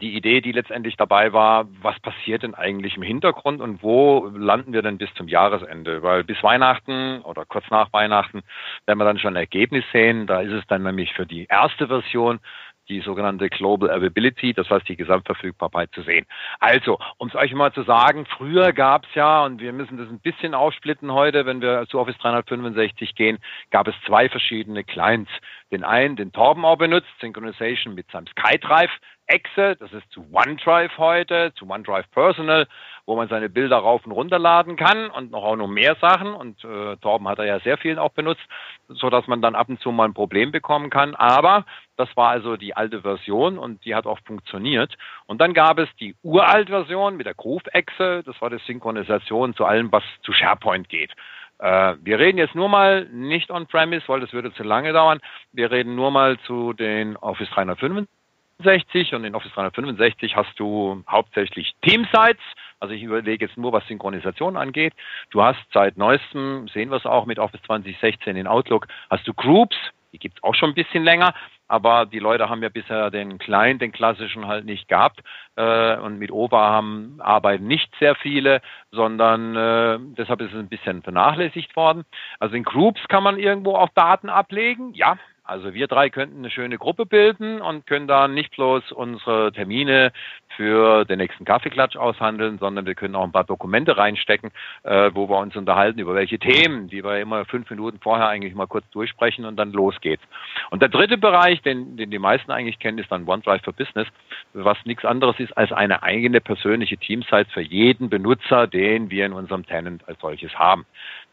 die Idee, die letztendlich dabei war, was passiert denn eigentlich im Hintergrund und wo landen wir denn bis zum Jahresende? Weil bis Weihnachten oder kurz nach Weihnachten werden wir dann schon ein Ergebnis sehen. Da ist es dann nämlich für die erste Version die sogenannte Global Availability, das heißt die Gesamtverfügbarkeit zu sehen. Also, um es euch mal zu sagen, früher gab es ja, und wir müssen das ein bisschen aufsplitten heute, wenn wir zu Office 365 gehen, gab es zwei verschiedene Clients. Den einen, den Torben auch benutzt, Synchronization mit seinem SkyDrive, Exe, das ist zu OneDrive heute, zu OneDrive Personal, wo man seine Bilder rauf und runterladen kann und noch auch noch mehr Sachen. Und äh, Torben hat er ja sehr viel auch benutzt, so dass man dann ab und zu mal ein Problem bekommen kann. Aber das war also die alte Version und die hat auch funktioniert. Und dann gab es die uralt Version mit der Groove-Exe, das war die Synchronisation zu allem, was zu SharePoint geht. Äh, wir reden jetzt nur mal nicht on-premise, weil das würde zu lange dauern. Wir reden nur mal zu den Office 365 365 und in Office 365 hast du hauptsächlich Teamsites. Also ich überlege jetzt nur, was Synchronisation angeht. Du hast seit neuestem, sehen wir es auch mit Office 2016 in Outlook, hast du Groups, die gibt es auch schon ein bisschen länger, aber die Leute haben ja bisher den Client, den klassischen halt nicht gehabt. Äh, und mit OVA haben, arbeiten nicht sehr viele, sondern äh, deshalb ist es ein bisschen vernachlässigt worden. Also in Groups kann man irgendwo auch Daten ablegen, ja, also wir drei könnten eine schöne Gruppe bilden und können dann nicht bloß unsere Termine für den nächsten Kaffeeklatsch aushandeln, sondern wir können auch ein paar Dokumente reinstecken, äh, wo wir uns unterhalten über welche Themen, die wir immer fünf Minuten vorher eigentlich mal kurz durchsprechen und dann los geht's. Und der dritte Bereich, den, den die meisten eigentlich kennen, ist dann OneDrive for Business, was nichts anderes ist als eine eigene persönliche Teamsite für jeden Benutzer, den wir in unserem Tenant als solches haben.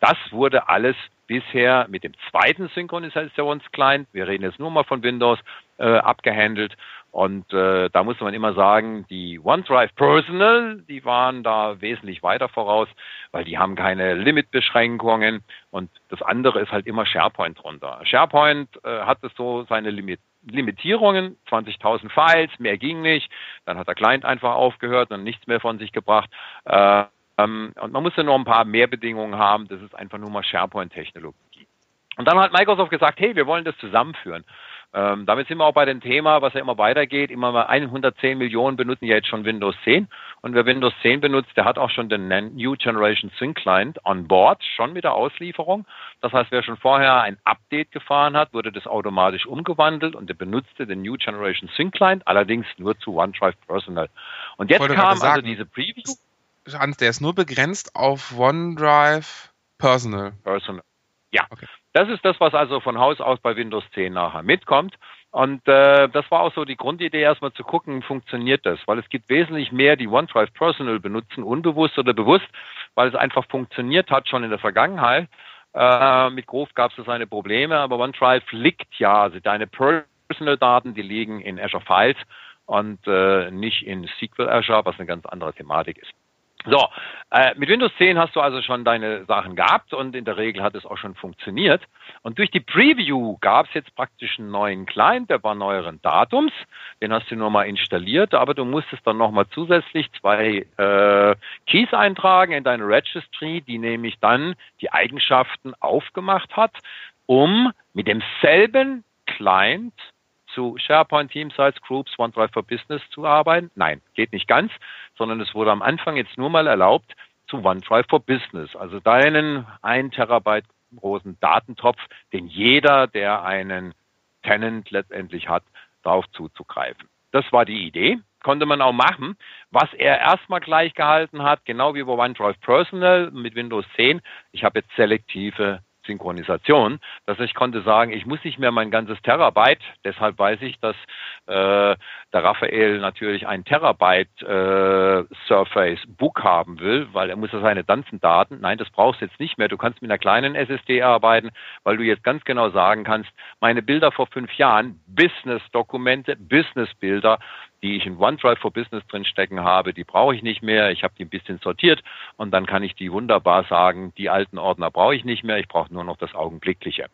Das wurde alles bisher mit dem zweiten Synchronisationsclient, wir reden jetzt nur mal von Windows, äh, abgehandelt. Und äh, da muss man immer sagen, die OneDrive Personal, die waren da wesentlich weiter voraus, weil die haben keine Limitbeschränkungen und das andere ist halt immer SharePoint drunter. SharePoint äh, hatte so seine Limit Limitierungen, 20.000 Files, mehr ging nicht. Dann hat der Client einfach aufgehört und nichts mehr von sich gebracht. Äh, ähm, und man muss ja noch ein paar mehr Bedingungen haben. Das ist einfach nur mal SharePoint-Technologie. Und dann hat Microsoft gesagt, hey, wir wollen das zusammenführen. Ähm, damit sind wir auch bei dem Thema, was ja immer weitergeht. Immer mal 110 Millionen benutzen ja jetzt schon Windows 10. Und wer Windows 10 benutzt, der hat auch schon den New Generation Sync Client on board, schon mit der Auslieferung. Das heißt, wer schon vorher ein Update gefahren hat, wurde das automatisch umgewandelt und der benutzte den New Generation Sync Client, allerdings nur zu OneDrive Personal. Und jetzt kam also diese Preview. Hans, der ist nur begrenzt auf OneDrive Personal. Personal. Ja. Okay. Das ist das, was also von Haus aus bei Windows 10 nachher mitkommt. Und äh, das war auch so die Grundidee, erstmal zu gucken, funktioniert das? Weil es gibt wesentlich mehr, die OneDrive Personal benutzen, unbewusst oder bewusst, weil es einfach funktioniert hat schon in der Vergangenheit. Äh, mit Groove gab es seine Probleme, aber OneDrive liegt ja, also deine Personal-Daten, die liegen in Azure Files und äh, nicht in SQL Azure, was eine ganz andere Thematik ist. So, äh, mit Windows 10 hast du also schon deine Sachen gehabt und in der Regel hat es auch schon funktioniert. Und durch die Preview gab es jetzt praktisch einen neuen Client, der war neueren Datums. Den hast du nur mal installiert, aber du musstest dann nochmal zusätzlich zwei äh, Keys eintragen in deine Registry, die nämlich dann die Eigenschaften aufgemacht hat, um mit demselben Client zu SharePoint, Teamsites, Groups, OneDrive for Business zu arbeiten? Nein, geht nicht ganz, sondern es wurde am Anfang jetzt nur mal erlaubt zu OneDrive for Business, also deinen 1 Terabyte großen Datentopf, den jeder, der einen Tenant letztendlich hat, darauf zuzugreifen. Das war die Idee, konnte man auch machen. Was er erstmal gleich gehalten hat, genau wie bei OneDrive Personal mit Windows 10, ich habe jetzt selektive Synchronisation, dass ich konnte sagen, ich muss nicht mehr mein ganzes Terabyte, deshalb weiß ich, dass äh, der Raphael natürlich ein Terabyte äh, Surface Book haben will, weil er muss ja seine ganzen Daten, nein, das brauchst du jetzt nicht mehr, du kannst mit einer kleinen SSD arbeiten, weil du jetzt ganz genau sagen kannst, meine Bilder vor fünf Jahren, Business-Dokumente, Business-Bilder, die ich in OneDrive for Business drin stecken habe, die brauche ich nicht mehr. Ich habe die ein bisschen sortiert und dann kann ich die wunderbar sagen, die alten Ordner brauche ich nicht mehr, ich brauche nur noch das Augenblickliche.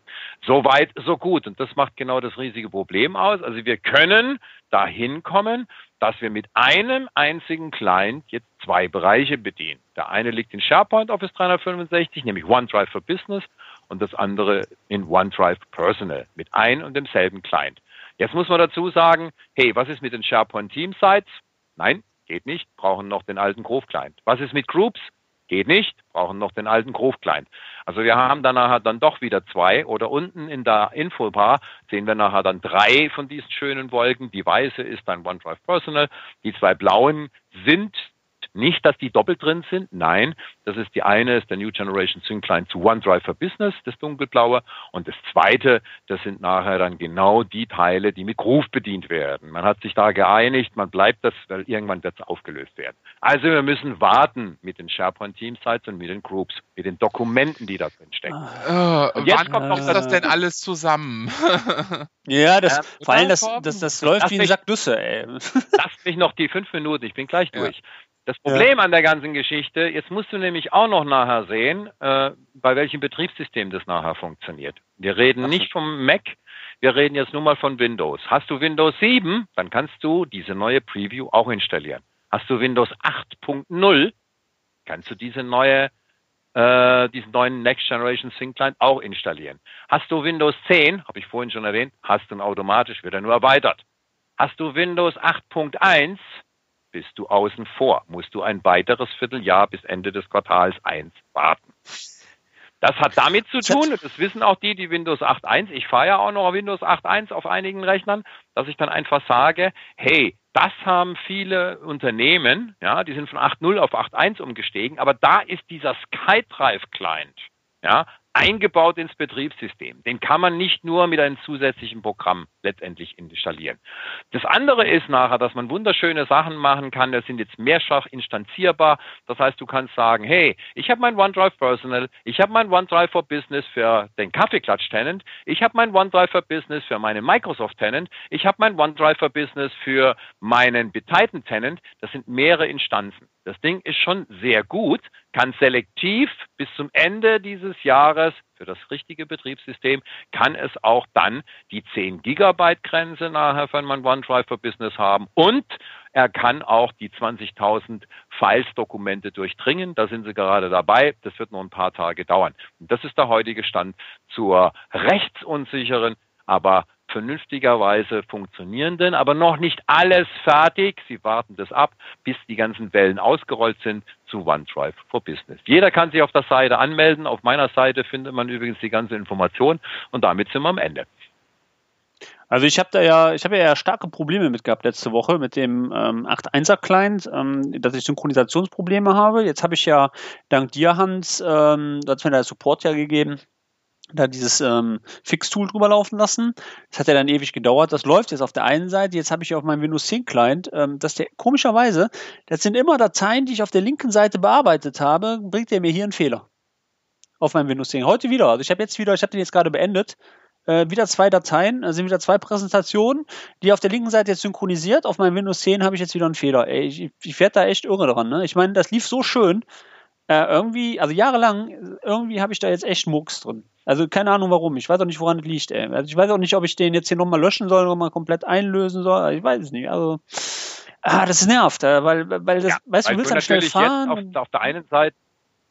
So weit, so gut. Und das macht genau das riesige Problem aus. Also wir können dahin kommen, dass wir mit einem einzigen Client jetzt zwei Bereiche bedienen. Der eine liegt in SharePoint Office 365, nämlich OneDrive for Business und das andere in OneDrive Personal mit ein und demselben Client. Jetzt muss man dazu sagen, hey, was ist mit den SharePoint Team Sites? Nein, geht nicht, brauchen noch den alten Groove Client. Was ist mit Groups? Geht nicht, brauchen noch den alten Groove Client. Also wir haben dann nachher dann doch wieder zwei oder unten in der Infobar sehen wir nachher dann drei von diesen schönen Wolken. Die weiße ist dann OneDrive Personal, die zwei blauen sind nicht, dass die doppelt drin sind. Nein, das ist die eine, ist der New Generation Sync Client zu OneDrive for Business, das dunkelblaue. Und das zweite, das sind nachher dann genau die Teile, die mit Groove bedient werden. Man hat sich da geeinigt, man bleibt das, weil irgendwann wird es aufgelöst werden. Also wir müssen warten mit den SharePoint Team Sites und mit den Groups, mit den Dokumenten, die da drin stecken. Ah. Äh, jetzt kommt noch das denn alles zusammen? *laughs* ja, das, äh, vor allem das, das, das läuft wie ein Sack Nüsse, ey. Lass mich noch die fünf Minuten, ich bin gleich durch. Ja. Das Problem ja. an der ganzen Geschichte, jetzt musst du nämlich auch noch nachher sehen, äh, bei welchem Betriebssystem das nachher funktioniert. Wir reden Ach. nicht vom Mac, wir reden jetzt nur mal von Windows. Hast du Windows 7, dann kannst du diese neue Preview auch installieren. Hast du Windows 8.0, kannst du diese neue, äh, diesen neuen Next Generation Sync Client auch installieren. Hast du Windows 10, habe ich vorhin schon erwähnt, hast du ihn automatisch, wird er nur erweitert. Hast du Windows 8.1, bist du außen vor, musst du ein weiteres Vierteljahr bis Ende des Quartals 1 warten. Das hat damit zu tun, und das wissen auch die, die Windows 8.1, ich fahre ja auch noch Windows 8.1 auf einigen Rechnern, dass ich dann einfach sage, hey, das haben viele Unternehmen, ja, die sind von 8.0 auf 8.1 umgestiegen, aber da ist dieser SkyDrive Client, ja, eingebaut ins Betriebssystem. Den kann man nicht nur mit einem zusätzlichen Programm letztendlich installieren. Das andere ist nachher, dass man wunderschöne Sachen machen kann. Das sind jetzt mehrfach instanzierbar. Das heißt, du kannst sagen, hey, ich habe mein OneDrive Personal, ich habe mein OneDrive for Business für den Kaffeeklatsch-Tenant, ich habe mein OneDrive for Business für meinen Microsoft-Tenant, ich habe mein OneDrive for Business für meinen Betitan-Tenant. Das sind mehrere Instanzen. Das Ding ist schon sehr gut, kann selektiv bis zum Ende dieses Jahres für das richtige Betriebssystem, kann es auch dann die 10 Gigabyte Grenze nachher, wenn man OneDrive for Business haben und er kann auch die 20.000 Files-Dokumente durchdringen. Da sind sie gerade dabei. Das wird noch ein paar Tage dauern. Und das ist der heutige Stand zur rechtsunsicheren, aber vernünftigerweise funktionierenden, aber noch nicht alles fertig. Sie warten das ab, bis die ganzen Wellen ausgerollt sind zu OneDrive for Business. Jeder kann sich auf der Seite anmelden. Auf meiner Seite findet man übrigens die ganze Information und damit sind wir am Ende. Also ich habe da ja, ich habe ja starke Probleme mit gehabt letzte Woche mit dem ähm, 8.1er Client, ähm, dass ich Synchronisationsprobleme habe. Jetzt habe ich ja dank dir, Hans, ähm, da hat mir der Support ja gegeben, da dieses ähm, Fix-Tool drüber laufen lassen. Das hat ja dann ewig gedauert. Das läuft jetzt auf der einen Seite. Jetzt habe ich auf meinem Windows 10 Client, ähm, dass der komischerweise, das sind immer Dateien, die ich auf der linken Seite bearbeitet habe, bringt der mir hier einen Fehler. auf meinem Windows 10. Heute wieder. Also ich habe jetzt wieder, ich habe den jetzt gerade beendet. Äh, wieder zwei Dateien, also sind wieder zwei Präsentationen, die auf der linken Seite jetzt synchronisiert. Auf meinem Windows 10 habe ich jetzt wieder einen Fehler. Ey, ich, ich werde da echt irre dran. Ne? Ich meine, das lief so schön. Äh, irgendwie, also jahrelang, irgendwie habe ich da jetzt echt Murks drin. Also keine Ahnung warum. Ich weiß auch nicht, woran es liegt. Ey. Also ich weiß auch nicht, ob ich den jetzt hier nochmal löschen soll oder mal komplett einlösen soll. Ich weiß es nicht. Also, ah, das nervt, äh, weil, weil das, Ja, weißt du, weil du willst du dann schnell fahren. jetzt auf, auf der einen Seite,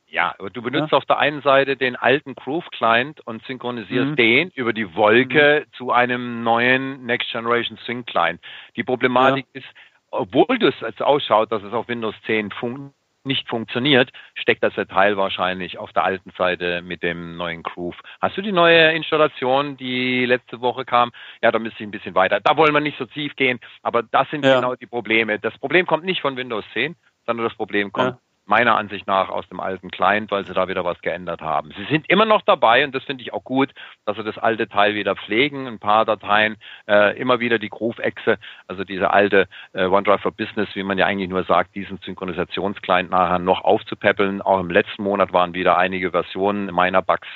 ja, aber du benutzt auf der einen Seite den alten Groove Client und synchronisierst Mhm. den über die Wolke zu einem neuen Next Generation Sync Client. Die Problematik ist, obwohl das jetzt ausschaut, dass es auf Windows 10 fun nicht funktioniert, steckt das Teil wahrscheinlich auf der alten Seite mit dem neuen Groove. Hast du die neue Installation, die letzte Woche kam? Ja, da müsste ich ein bisschen weiter. Da wollen wir nicht so tief gehen, aber das sind Ja. genau die Probleme. Das Problem kommt nicht von Windows 10, sondern das Problem kommt Ja. Meiner Ansicht nach aus dem alten Client, weil sie da wieder was geändert haben. Sie sind immer noch dabei und das finde ich auch gut, dass sie das alte Teil wieder pflegen. Ein paar Dateien, äh, immer wieder die Groove-Echse, also diese alte äh, OneDrive for Business, wie man ja eigentlich nur sagt, diesen Synchronisationsclient nachher noch aufzupäppeln. Auch im letzten Monat waren wieder einige Versionen meiner Bugs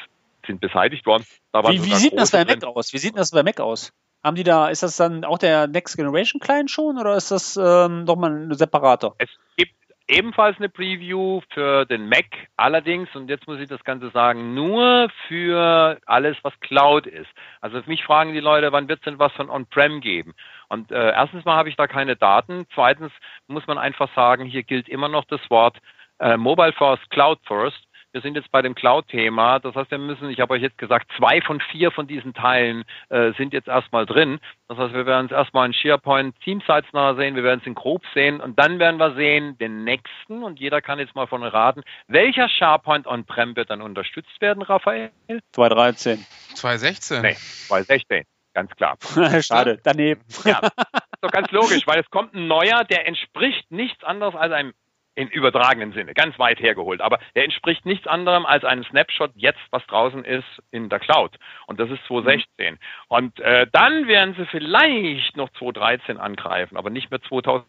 sind beseitigt worden. Wie, wie sieht das bei Mac drin. aus? Wie sieht das bei Mac aus? Haben die da, ist das dann auch der Next Generation Client schon oder ist das ähm, nochmal ein separater? Es gibt ebenfalls eine Preview für den Mac, allerdings, und jetzt muss ich das Ganze sagen, nur für alles, was Cloud ist. Also mich fragen die Leute, wann wird es denn was von On-Prem geben? Und äh, erstens mal habe ich da keine Daten. Zweitens muss man einfach sagen, hier gilt immer noch das Wort äh, Mobile First, Cloud First. Wir sind jetzt bei dem Cloud-Thema. Das heißt, wir müssen, ich habe euch jetzt gesagt, zwei von vier von diesen Teilen äh, sind jetzt erstmal drin. Das heißt, wir werden uns erstmal in SharePoint Teamsites nachher sehen, wir werden es in Grob sehen und dann werden wir sehen den nächsten und jeder kann jetzt mal von raten, welcher SharePoint On-Prem wird dann unterstützt werden, Raphael? 2013. 2016. Nee, 2016, ganz klar. *laughs* Schade, daneben. Ja, ist doch ganz logisch, weil es kommt ein neuer, der entspricht nichts anderes als einem im übertragenen Sinne, ganz weit hergeholt, aber der entspricht nichts anderem als einem Snapshot jetzt, was draußen ist in der Cloud. Und das ist 2016. Und äh, dann werden sie vielleicht noch 2013 angreifen, aber nicht mehr 2010,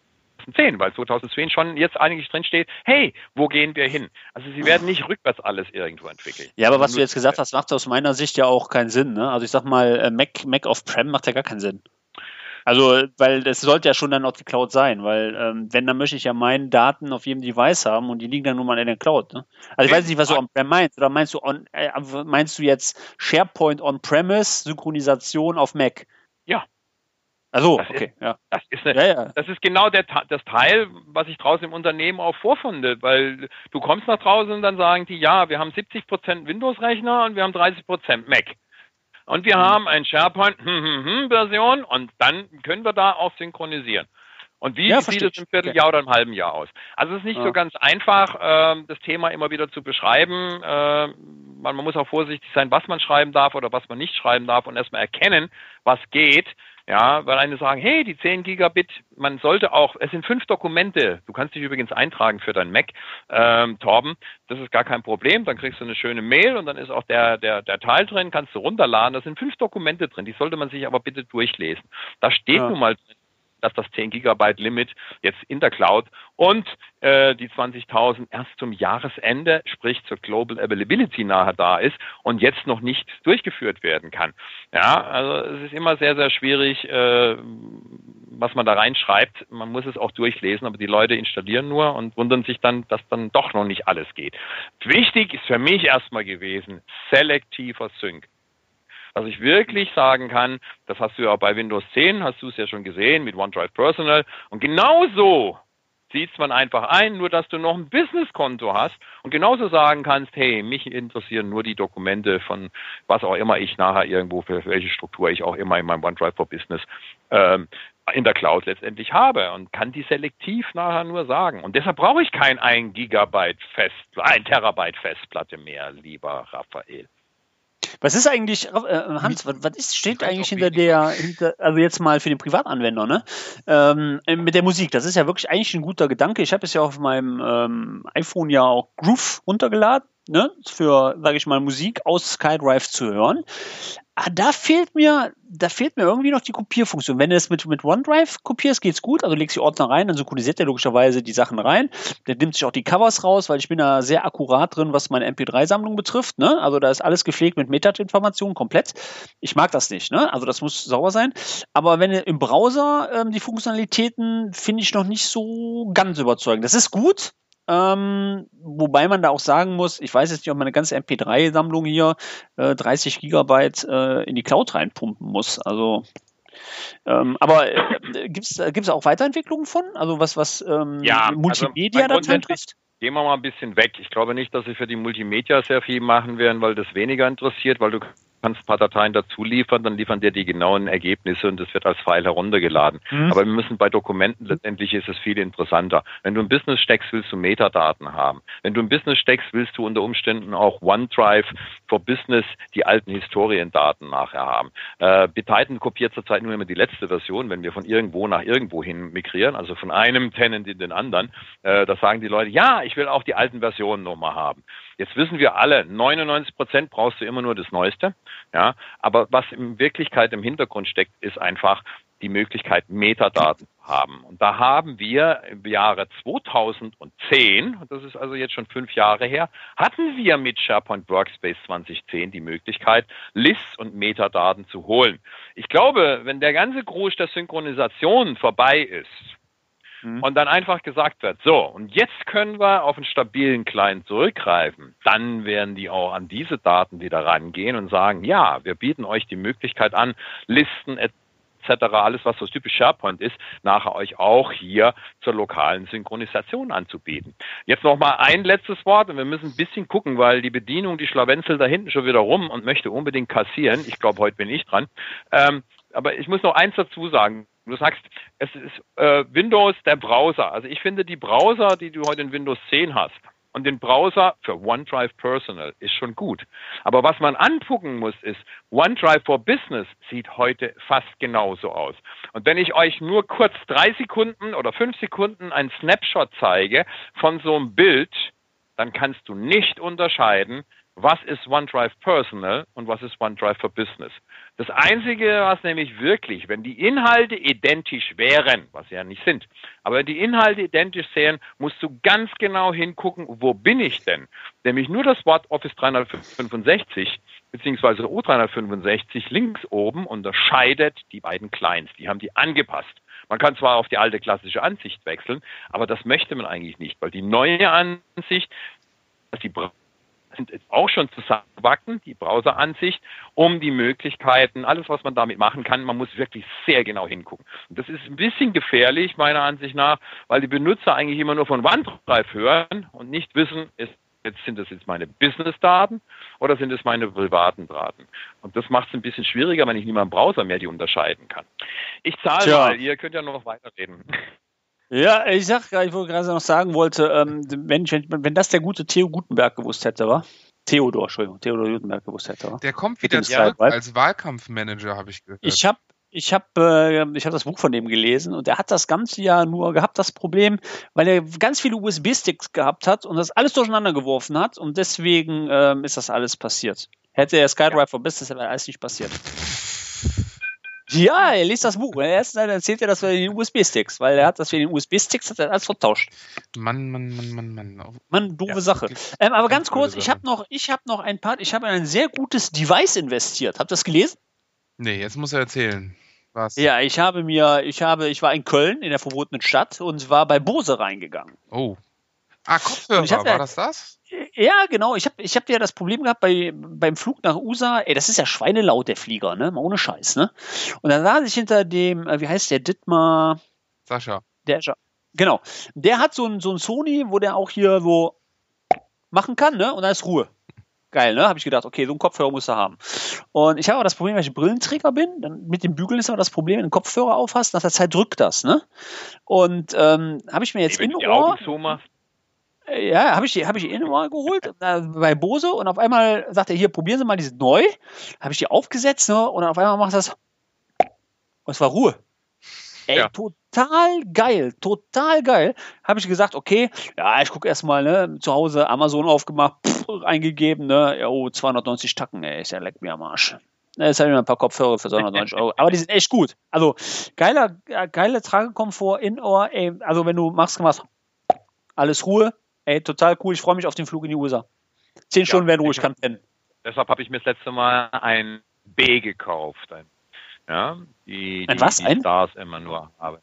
weil 2010 schon jetzt eigentlich drin steht, hey, wo gehen wir hin? Also sie werden nicht rückwärts alles irgendwo entwickeln. Ja, aber was du jetzt gesagt hast, macht aus meiner Sicht ja auch keinen Sinn. Ne? Also ich sag mal, äh, Mac, Mac auf Prem macht ja gar keinen Sinn. Also, weil das sollte ja schon dann auch die Cloud sein, weil ähm, wenn, dann möchte ich ja meine Daten auf jedem Device haben und die liegen dann nun mal in der Cloud. Ne? Also ich weiß nicht, was du on-prem meinst. Oder meinst du on, äh, meinst du jetzt SharePoint on-premise, Synchronisation auf Mac? Ja. Also, Das ist- okay, ja. Das ist eine, Ja, ja. Das ist genau der, das Teil, was ich draußen im Unternehmen auch vorfinde, weil du kommst nach draußen und dann sagen die, ja, wir haben 70% Windows-Rechner und wir haben 30% Mac. Und Mhm. wir haben ein SharePoint hm, hm, hm, Version *laughs* und dann können wir da auch synchronisieren. Und wie Ja, sieht es im. Vierteljahr oder im halben Jahr aus? Also es ist nicht Ja. so ganz einfach, ähm, das Thema immer wieder zu beschreiben. Ähm, man, man muss auch vorsichtig sein, was man schreiben darf oder was man nicht schreiben darf und erstmal erkennen, was geht. Ja, weil eine sagen, hey, die 10 Gigabit, man sollte auch, es sind fünf Dokumente. Du kannst dich übrigens eintragen für dein Mac, ähm, Torben. Das ist gar kein Problem. Dann kriegst du eine schöne Mail und dann ist auch der, der, der Teil drin, kannst du runterladen. Da sind fünf Dokumente drin. Die sollte man sich aber bitte durchlesen. Da steht Ja. nun mal drin, dass das 10 Gigabyte Limit jetzt in der Cloud und äh, die 20.000 erst zum Jahresende, sprich zur Global Availability nahe da ist und jetzt noch nicht durchgeführt werden kann. Ja, also es ist immer sehr, sehr schwierig, äh, was man da reinschreibt. Man muss es auch durchlesen, aber die Leute installieren nur und wundern sich dann, dass dann doch noch nicht alles geht. Wichtig ist für mich erstmal gewesen, selektiver Sync. Was ich wirklich sagen kann, das hast du ja bei Windows 10, hast du es ja schon gesehen mit OneDrive Personal. Und genauso zieht man einfach ein, nur dass du noch ein Businesskonto hast und genauso sagen kannst, hey, mich interessieren nur die Dokumente von was auch immer ich nachher irgendwo, für welche Struktur ich auch immer in meinem OneDrive for Business ähm, in der Cloud letztendlich habe und kann die selektiv nachher nur sagen. Und deshalb brauche ich kein 1 Gigabyte Festplatte, 1 Terabyte Festplatte mehr, lieber Raphael. Was ist eigentlich, äh, Hans, was, was ist, steht eigentlich hinter der, hinter, also jetzt mal für den Privatanwender, ne? Ähm, äh, mit der Musik, das ist ja wirklich eigentlich ein guter Gedanke. Ich habe es ja auf meinem ähm, iPhone ja auch Groove runtergeladen, ne? Für, sage ich mal, Musik aus SkyDrive zu hören. Ah, da fehlt mir, da fehlt mir irgendwie noch die Kopierfunktion. Wenn du es mit, mit OneDrive kopierst, geht's gut. Also legst die Ordner rein, dann synchronisiert er logischerweise die Sachen rein. Der nimmt sich auch die Covers raus, weil ich bin da sehr akkurat drin, was meine MP3-Sammlung betrifft. Ne? Also da ist alles gepflegt mit Metatinformationen komplett. Ich mag das nicht. Ne? Also das muss sauber sein. Aber wenn im Browser ähm, die Funktionalitäten finde ich noch nicht so ganz überzeugend. Das ist gut, ähm, wobei man da auch sagen muss, ich weiß jetzt nicht, ob man eine ganze MP3-Sammlung hier äh, 30 Gigabyte äh, in die Cloud reinpumpen muss. Also ähm, aber äh, gibt es auch Weiterentwicklungen von? Also was, was ähm, ja, Multimedia-Dateien also trifft? Gehen wir mal ein bisschen weg. Ich glaube nicht, dass sie für die Multimedia sehr viel machen werden, weil das weniger interessiert, weil du kannst ein paar Dateien dazu liefern, dann liefern dir die genauen Ergebnisse und das wird als File heruntergeladen. Mhm. Aber wir müssen bei Dokumenten, letztendlich ist es viel interessanter. Wenn du ein Business steckst, willst du Metadaten haben. Wenn du ein Business steckst, willst du unter Umständen auch OneDrive for Business die alten Historiendaten nachher haben. Äh, Betitan kopiert zurzeit nur immer die letzte Version, wenn wir von irgendwo nach irgendwo hin migrieren, also von einem Tenant in den anderen. Äh, da sagen die Leute, ja, ich will auch die alten Versionen nochmal haben. Jetzt wissen wir alle, 99 Prozent brauchst du immer nur das Neueste. Ja, aber was in Wirklichkeit im Hintergrund steckt, ist einfach die Möglichkeit, Metadaten zu haben. Und da haben wir im Jahre 2010, das ist also jetzt schon fünf Jahre her, hatten wir mit SharePoint Workspace 2010 die Möglichkeit, Lists und Metadaten zu holen. Ich glaube, wenn der ganze Gruß der Synchronisation vorbei ist, Mhm. Und dann einfach gesagt wird, so, und jetzt können wir auf einen stabilen Client zurückgreifen. Dann werden die auch an diese Daten wieder rangehen und sagen, ja, wir bieten euch die Möglichkeit an, Listen etc., alles was so typisch SharePoint ist, nachher euch auch hier zur lokalen Synchronisation anzubieten. Jetzt nochmal ein letztes Wort und wir müssen ein bisschen gucken, weil die Bedienung, die schlawenzelt da hinten schon wieder rum und möchte unbedingt kassieren. Ich glaube, heute bin ich dran. Ähm, aber ich muss noch eins dazu sagen. Du sagst, es ist äh, Windows der Browser. Also ich finde die Browser, die du heute in Windows 10 hast, und den Browser für OneDrive Personal ist schon gut. Aber was man angucken muss, ist, OneDrive for Business sieht heute fast genauso aus. Und wenn ich euch nur kurz drei Sekunden oder fünf Sekunden einen Snapshot zeige von so einem Bild, dann kannst du nicht unterscheiden, was ist OneDrive Personal und was ist OneDrive for Business. Das Einzige, was nämlich wirklich, wenn die Inhalte identisch wären, was sie ja nicht sind, aber wenn die Inhalte identisch wären, musst du ganz genau hingucken, wo bin ich denn? Nämlich nur das Wort Office 365 beziehungsweise O365 links oben unterscheidet die beiden Clients. Die haben die angepasst. Man kann zwar auf die alte klassische Ansicht wechseln, aber das möchte man eigentlich nicht, weil die neue Ansicht, die sind auch schon zusammenwachsen, die Browseransicht, um die Möglichkeiten, alles, was man damit machen kann, man muss wirklich sehr genau hingucken. Und das ist ein bisschen gefährlich, meiner Ansicht nach, weil die Benutzer eigentlich immer nur von OneDrive hören und nicht wissen, ist jetzt sind das jetzt meine Business-Daten oder sind es meine privaten Daten? Und das macht es ein bisschen schwieriger, wenn ich mal im Browser mehr die unterscheiden kann. Ich zahle mal, ihr könnt ja noch weiterreden. Ja, ich sag gerade, ich wollte gerade noch sagen wollte, ähm, wenn, wenn, wenn das der gute Theo Gutenberg gewusst hätte, war? Theodor, Entschuldigung, Theodor Gutenberg gewusst hätte, war? Der kommt wieder zurück als Wahlkampfmanager, habe ich gehört. Ich habe ich habe äh, ich hab das Buch von dem gelesen und er hat das ganze Jahr nur gehabt, das Problem, weil er ganz viele USB-Sticks gehabt hat und das alles durcheinander geworfen hat und deswegen ähm, ist das alles passiert. Hätte er SkyDrive for Business, wäre alles nicht passiert. Ja, er liest das Buch. Erst dann erzählt er das für den USB-Sticks, weil er hat das für den USB-Sticks hat er alles vertauscht. Mann, Mann, Mann, Mann, Mann. Mann, doofe ja, Sache. Ähm, aber ganz kurz, ich habe noch, ich habe noch ein paar, ich habe in ein sehr gutes Device investiert. Habt ihr das gelesen? Nee, jetzt muss er erzählen. Was? Ja, ich habe mir, ich habe, ich war in Köln in der verbotenen Stadt und war bei Bose reingegangen. Oh. Ah, Kopfhörer, war das das? Ja, genau. Ich habe ich hab ja das Problem gehabt bei, beim Flug nach USA. Ey, das ist ja schweinelaut, der Flieger, ne? Mal ohne Scheiß, ne? Und dann saß ich hinter dem, äh, wie heißt der, Dittmar? Sascha. Der, genau. Der hat so ein, so ein Sony, wo der auch hier so machen kann, ne? Und da ist Ruhe. Geil, ne? Habe ich gedacht, okay, so ein Kopfhörer muss er haben. Und ich habe aber das Problem, weil ich Brillenträger bin, dann mit dem Bügeln ist aber das Problem, wenn du einen Kopfhörer aufhast, nach der Zeit drückt das, ne? Und ähm, habe ich mir jetzt hey, in Ohr. Augen zumachst, ja, habe ich, hab ich in Ohr geholt äh, bei Bose und auf einmal sagt er, hier, probieren Sie mal diese neu. Habe ich die aufgesetzt ne, und auf einmal macht das und es war Ruhe. Ey, ja. total geil, total geil. Habe ich gesagt, okay, ja, ich gucke erstmal, ne, zu Hause Amazon aufgemacht, pff, eingegeben, ne, oh, 290 Tacken, ey, ist ja leck mir am Arsch. Jetzt habe ich mir ein paar Kopfhörer für 290 Euro. Aber die sind echt gut. Also geiler, geile Tragekomfort in Ohr. Ey, also wenn du machst, machst alles Ruhe. Ey, total cool. Ich freue mich auf den Flug in die USA. Zehn ja, Stunden werden ruhig, kann pennen. Deshalb habe ich mir das letzte Mal ein B gekauft. Ein, ja, die, ein was? Die ein? Stars immer nur haben.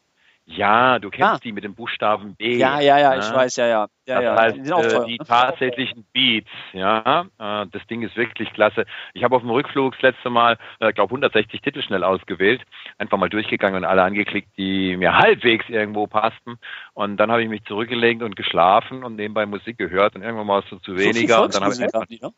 Ja, du kennst ah. die mit dem Buchstaben B. Ja, ja, ja, ne? ich weiß, ja, ja. ja, das ja. Heißt, die, teuer, die ne? tatsächlichen Beats, ja, äh, das Ding ist wirklich klasse. Ich habe auf dem Rückflug das letzte Mal, äh, glaube 160 Titel schnell ausgewählt, einfach mal durchgegangen und alle angeklickt, die mir halbwegs irgendwo passten. Und dann habe ich mich zurückgelegt und geschlafen und nebenbei Musik gehört und irgendwann war es so zu weniger. So und dann habe ich ne?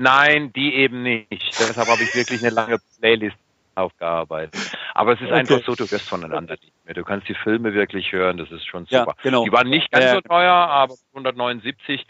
Nein, die eben nicht. Deshalb habe ich wirklich eine lange Playlist aufgearbeitet. Aber es ist okay. einfach so, du wirst voneinander nicht mehr. Du kannst die Filme wirklich hören, das ist schon super. Ja, genau. Die waren nicht ganz äh, so teuer, aber 179.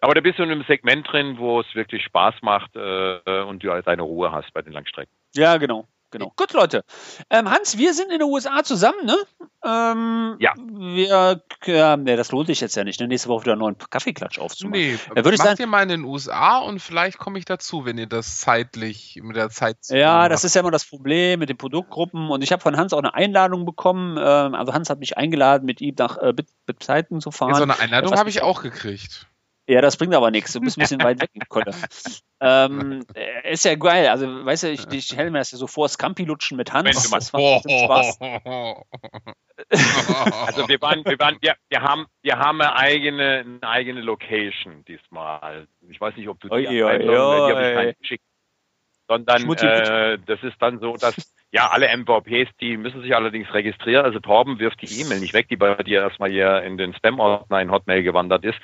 Aber da bist du in einem Segment drin, wo es wirklich Spaß macht äh, und du halt deine Ruhe hast bei den Langstrecken. Ja, genau genau. Gut, Leute. Ähm, Hans, wir sind in den USA zusammen, ne? Ähm, ja. Wir, ja, ne, das lohnt sich jetzt ja nicht, ne? nächste Woche wieder einen neuen Kaffeeklatsch aufzumachen. Nee, ja, würde ich sagen, ihr mal in den USA und vielleicht komme ich dazu, wenn ihr das zeitlich mit der Zeit. Ja, das ist ja immer das Problem mit den Produktgruppen und ich habe von Hans auch eine Einladung bekommen. Ähm, also Hans hat mich eingeladen, mit ihm nach äh, Bitzeiten zu fahren. Ja, so eine Einladung habe ich auch gekriegt. Ja, das bringt aber nichts. Du bist ein *laughs* bisschen weit weg in Kolle. ähm, äh, ist ja geil. Also, weißt du, ich, ich stelle mir das ja so vor, Scampi lutschen mit Hans. Das macht *laughs* Spaß. *laughs* also wir waren, wir waren, wir, wir haben, wir haben eine eigene, eine eigene Location diesmal. Ich weiß nicht, ob du die, oi, oi, oi, die habe ich geschickt. Sondern äh, das ist dann so, dass ja, alle MVPs, die müssen sich allerdings registrieren. Also Torben wirft die E-Mail nicht weg, die bei dir erstmal hier in den Spam-Ordner in Hotmail gewandert ist,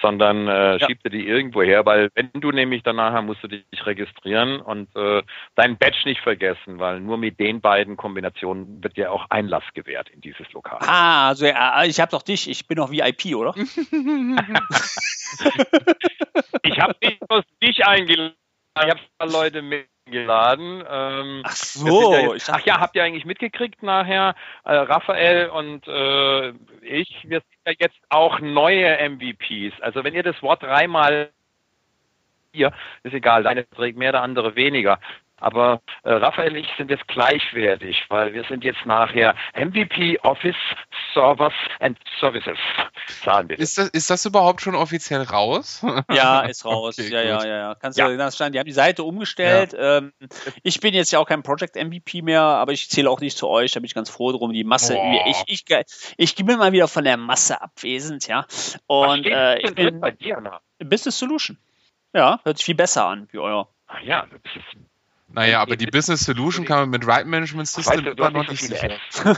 sondern äh, ja. schiebt dir die irgendwo her, weil wenn du nämlich danach musst du dich registrieren und äh, deinen Badge nicht vergessen, weil nur mit den beiden Kombinationen wird dir auch Einlass gewährt in dieses Lokal. Ah, also ja, ich habe doch dich, ich bin doch VIP, oder? *laughs* *laughs* ich habe dich, dich eingeladen. Ich habe Leute mit geladen. Ähm, ach so. Ja jetzt, ach ja, habt ihr eigentlich mitgekriegt nachher, äh, Raphael und äh, ich, wir sind ja jetzt auch neue MVPs. Also wenn ihr das Wort dreimal hier, ist egal, der eine trägt mehr, der andere weniger. Aber äh, Raphael und ich sind jetzt gleichwertig, weil wir sind jetzt nachher MVP Office Servers and Services. Ist das, ist das überhaupt schon offiziell raus? *laughs* Ja, *laughs* ist raus. okay, ja, ja, ja, ja. Kannst ja. du das? Die haben die Seite umgestellt. Ja. Ähm, ich bin jetzt ja auch kein Project MVP mehr, aber ich zähle auch nicht zu euch. Da bin ich ganz froh drum. Die Masse, Boah. ich, ich, ich, ich bin mal wieder von der Masse abwesend, ja. Und äh, ich bin bei dir, Business Solution. Ja, hört sich viel besser an wie euer. Ach ja, das ist naja, aber die Business Solution kann man mit Right Management System immer noch nicht sicher. *laughs*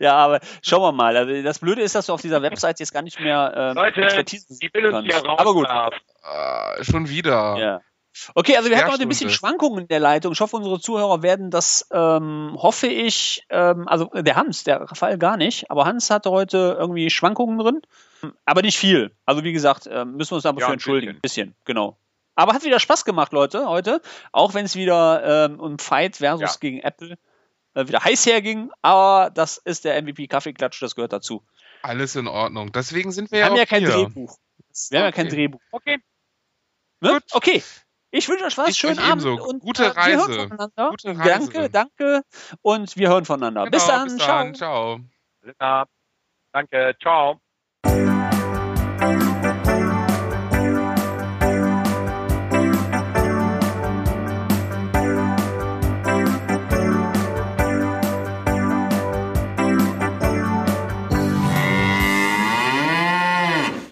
ja, aber schauen wir mal. Also das Blöde ist, dass du auf dieser Website jetzt gar nicht mehr ähm, Leute, Expertise die will uns hier Aber gut. Äh, schon wieder. Ja. Okay, also wir hatten heute ein bisschen Schwankungen in der Leitung. Ich hoffe, unsere Zuhörer werden das, ähm, hoffe ich, ähm, also der Hans, der Raphael gar nicht, aber Hans hatte heute irgendwie Schwankungen drin, aber nicht viel. Also wie gesagt, äh, müssen wir uns dafür ja, entschuldigen. Ein bisschen, genau. Aber hat wieder Spaß gemacht, Leute, heute. Auch wenn es wieder ähm, um Fight versus ja. gegen Apple äh, wieder heiß herging. Aber das ist der MVP Kaffeeklatsch, das gehört dazu. Alles in Ordnung. Deswegen sind wir, wir ja haben ja kein hier. Drehbuch. Wir haben ja kein Drehbuch. Okay. Ne? Gut. Okay. Ich wünsche euch was. Ich Schönen Abend. Ebenso. Und Gute äh, Reise. Gute Reise. Danke, danke. Und wir hören voneinander. Genau, bis dann. Bis dann. Ciao. Ciao. Danke. Ciao.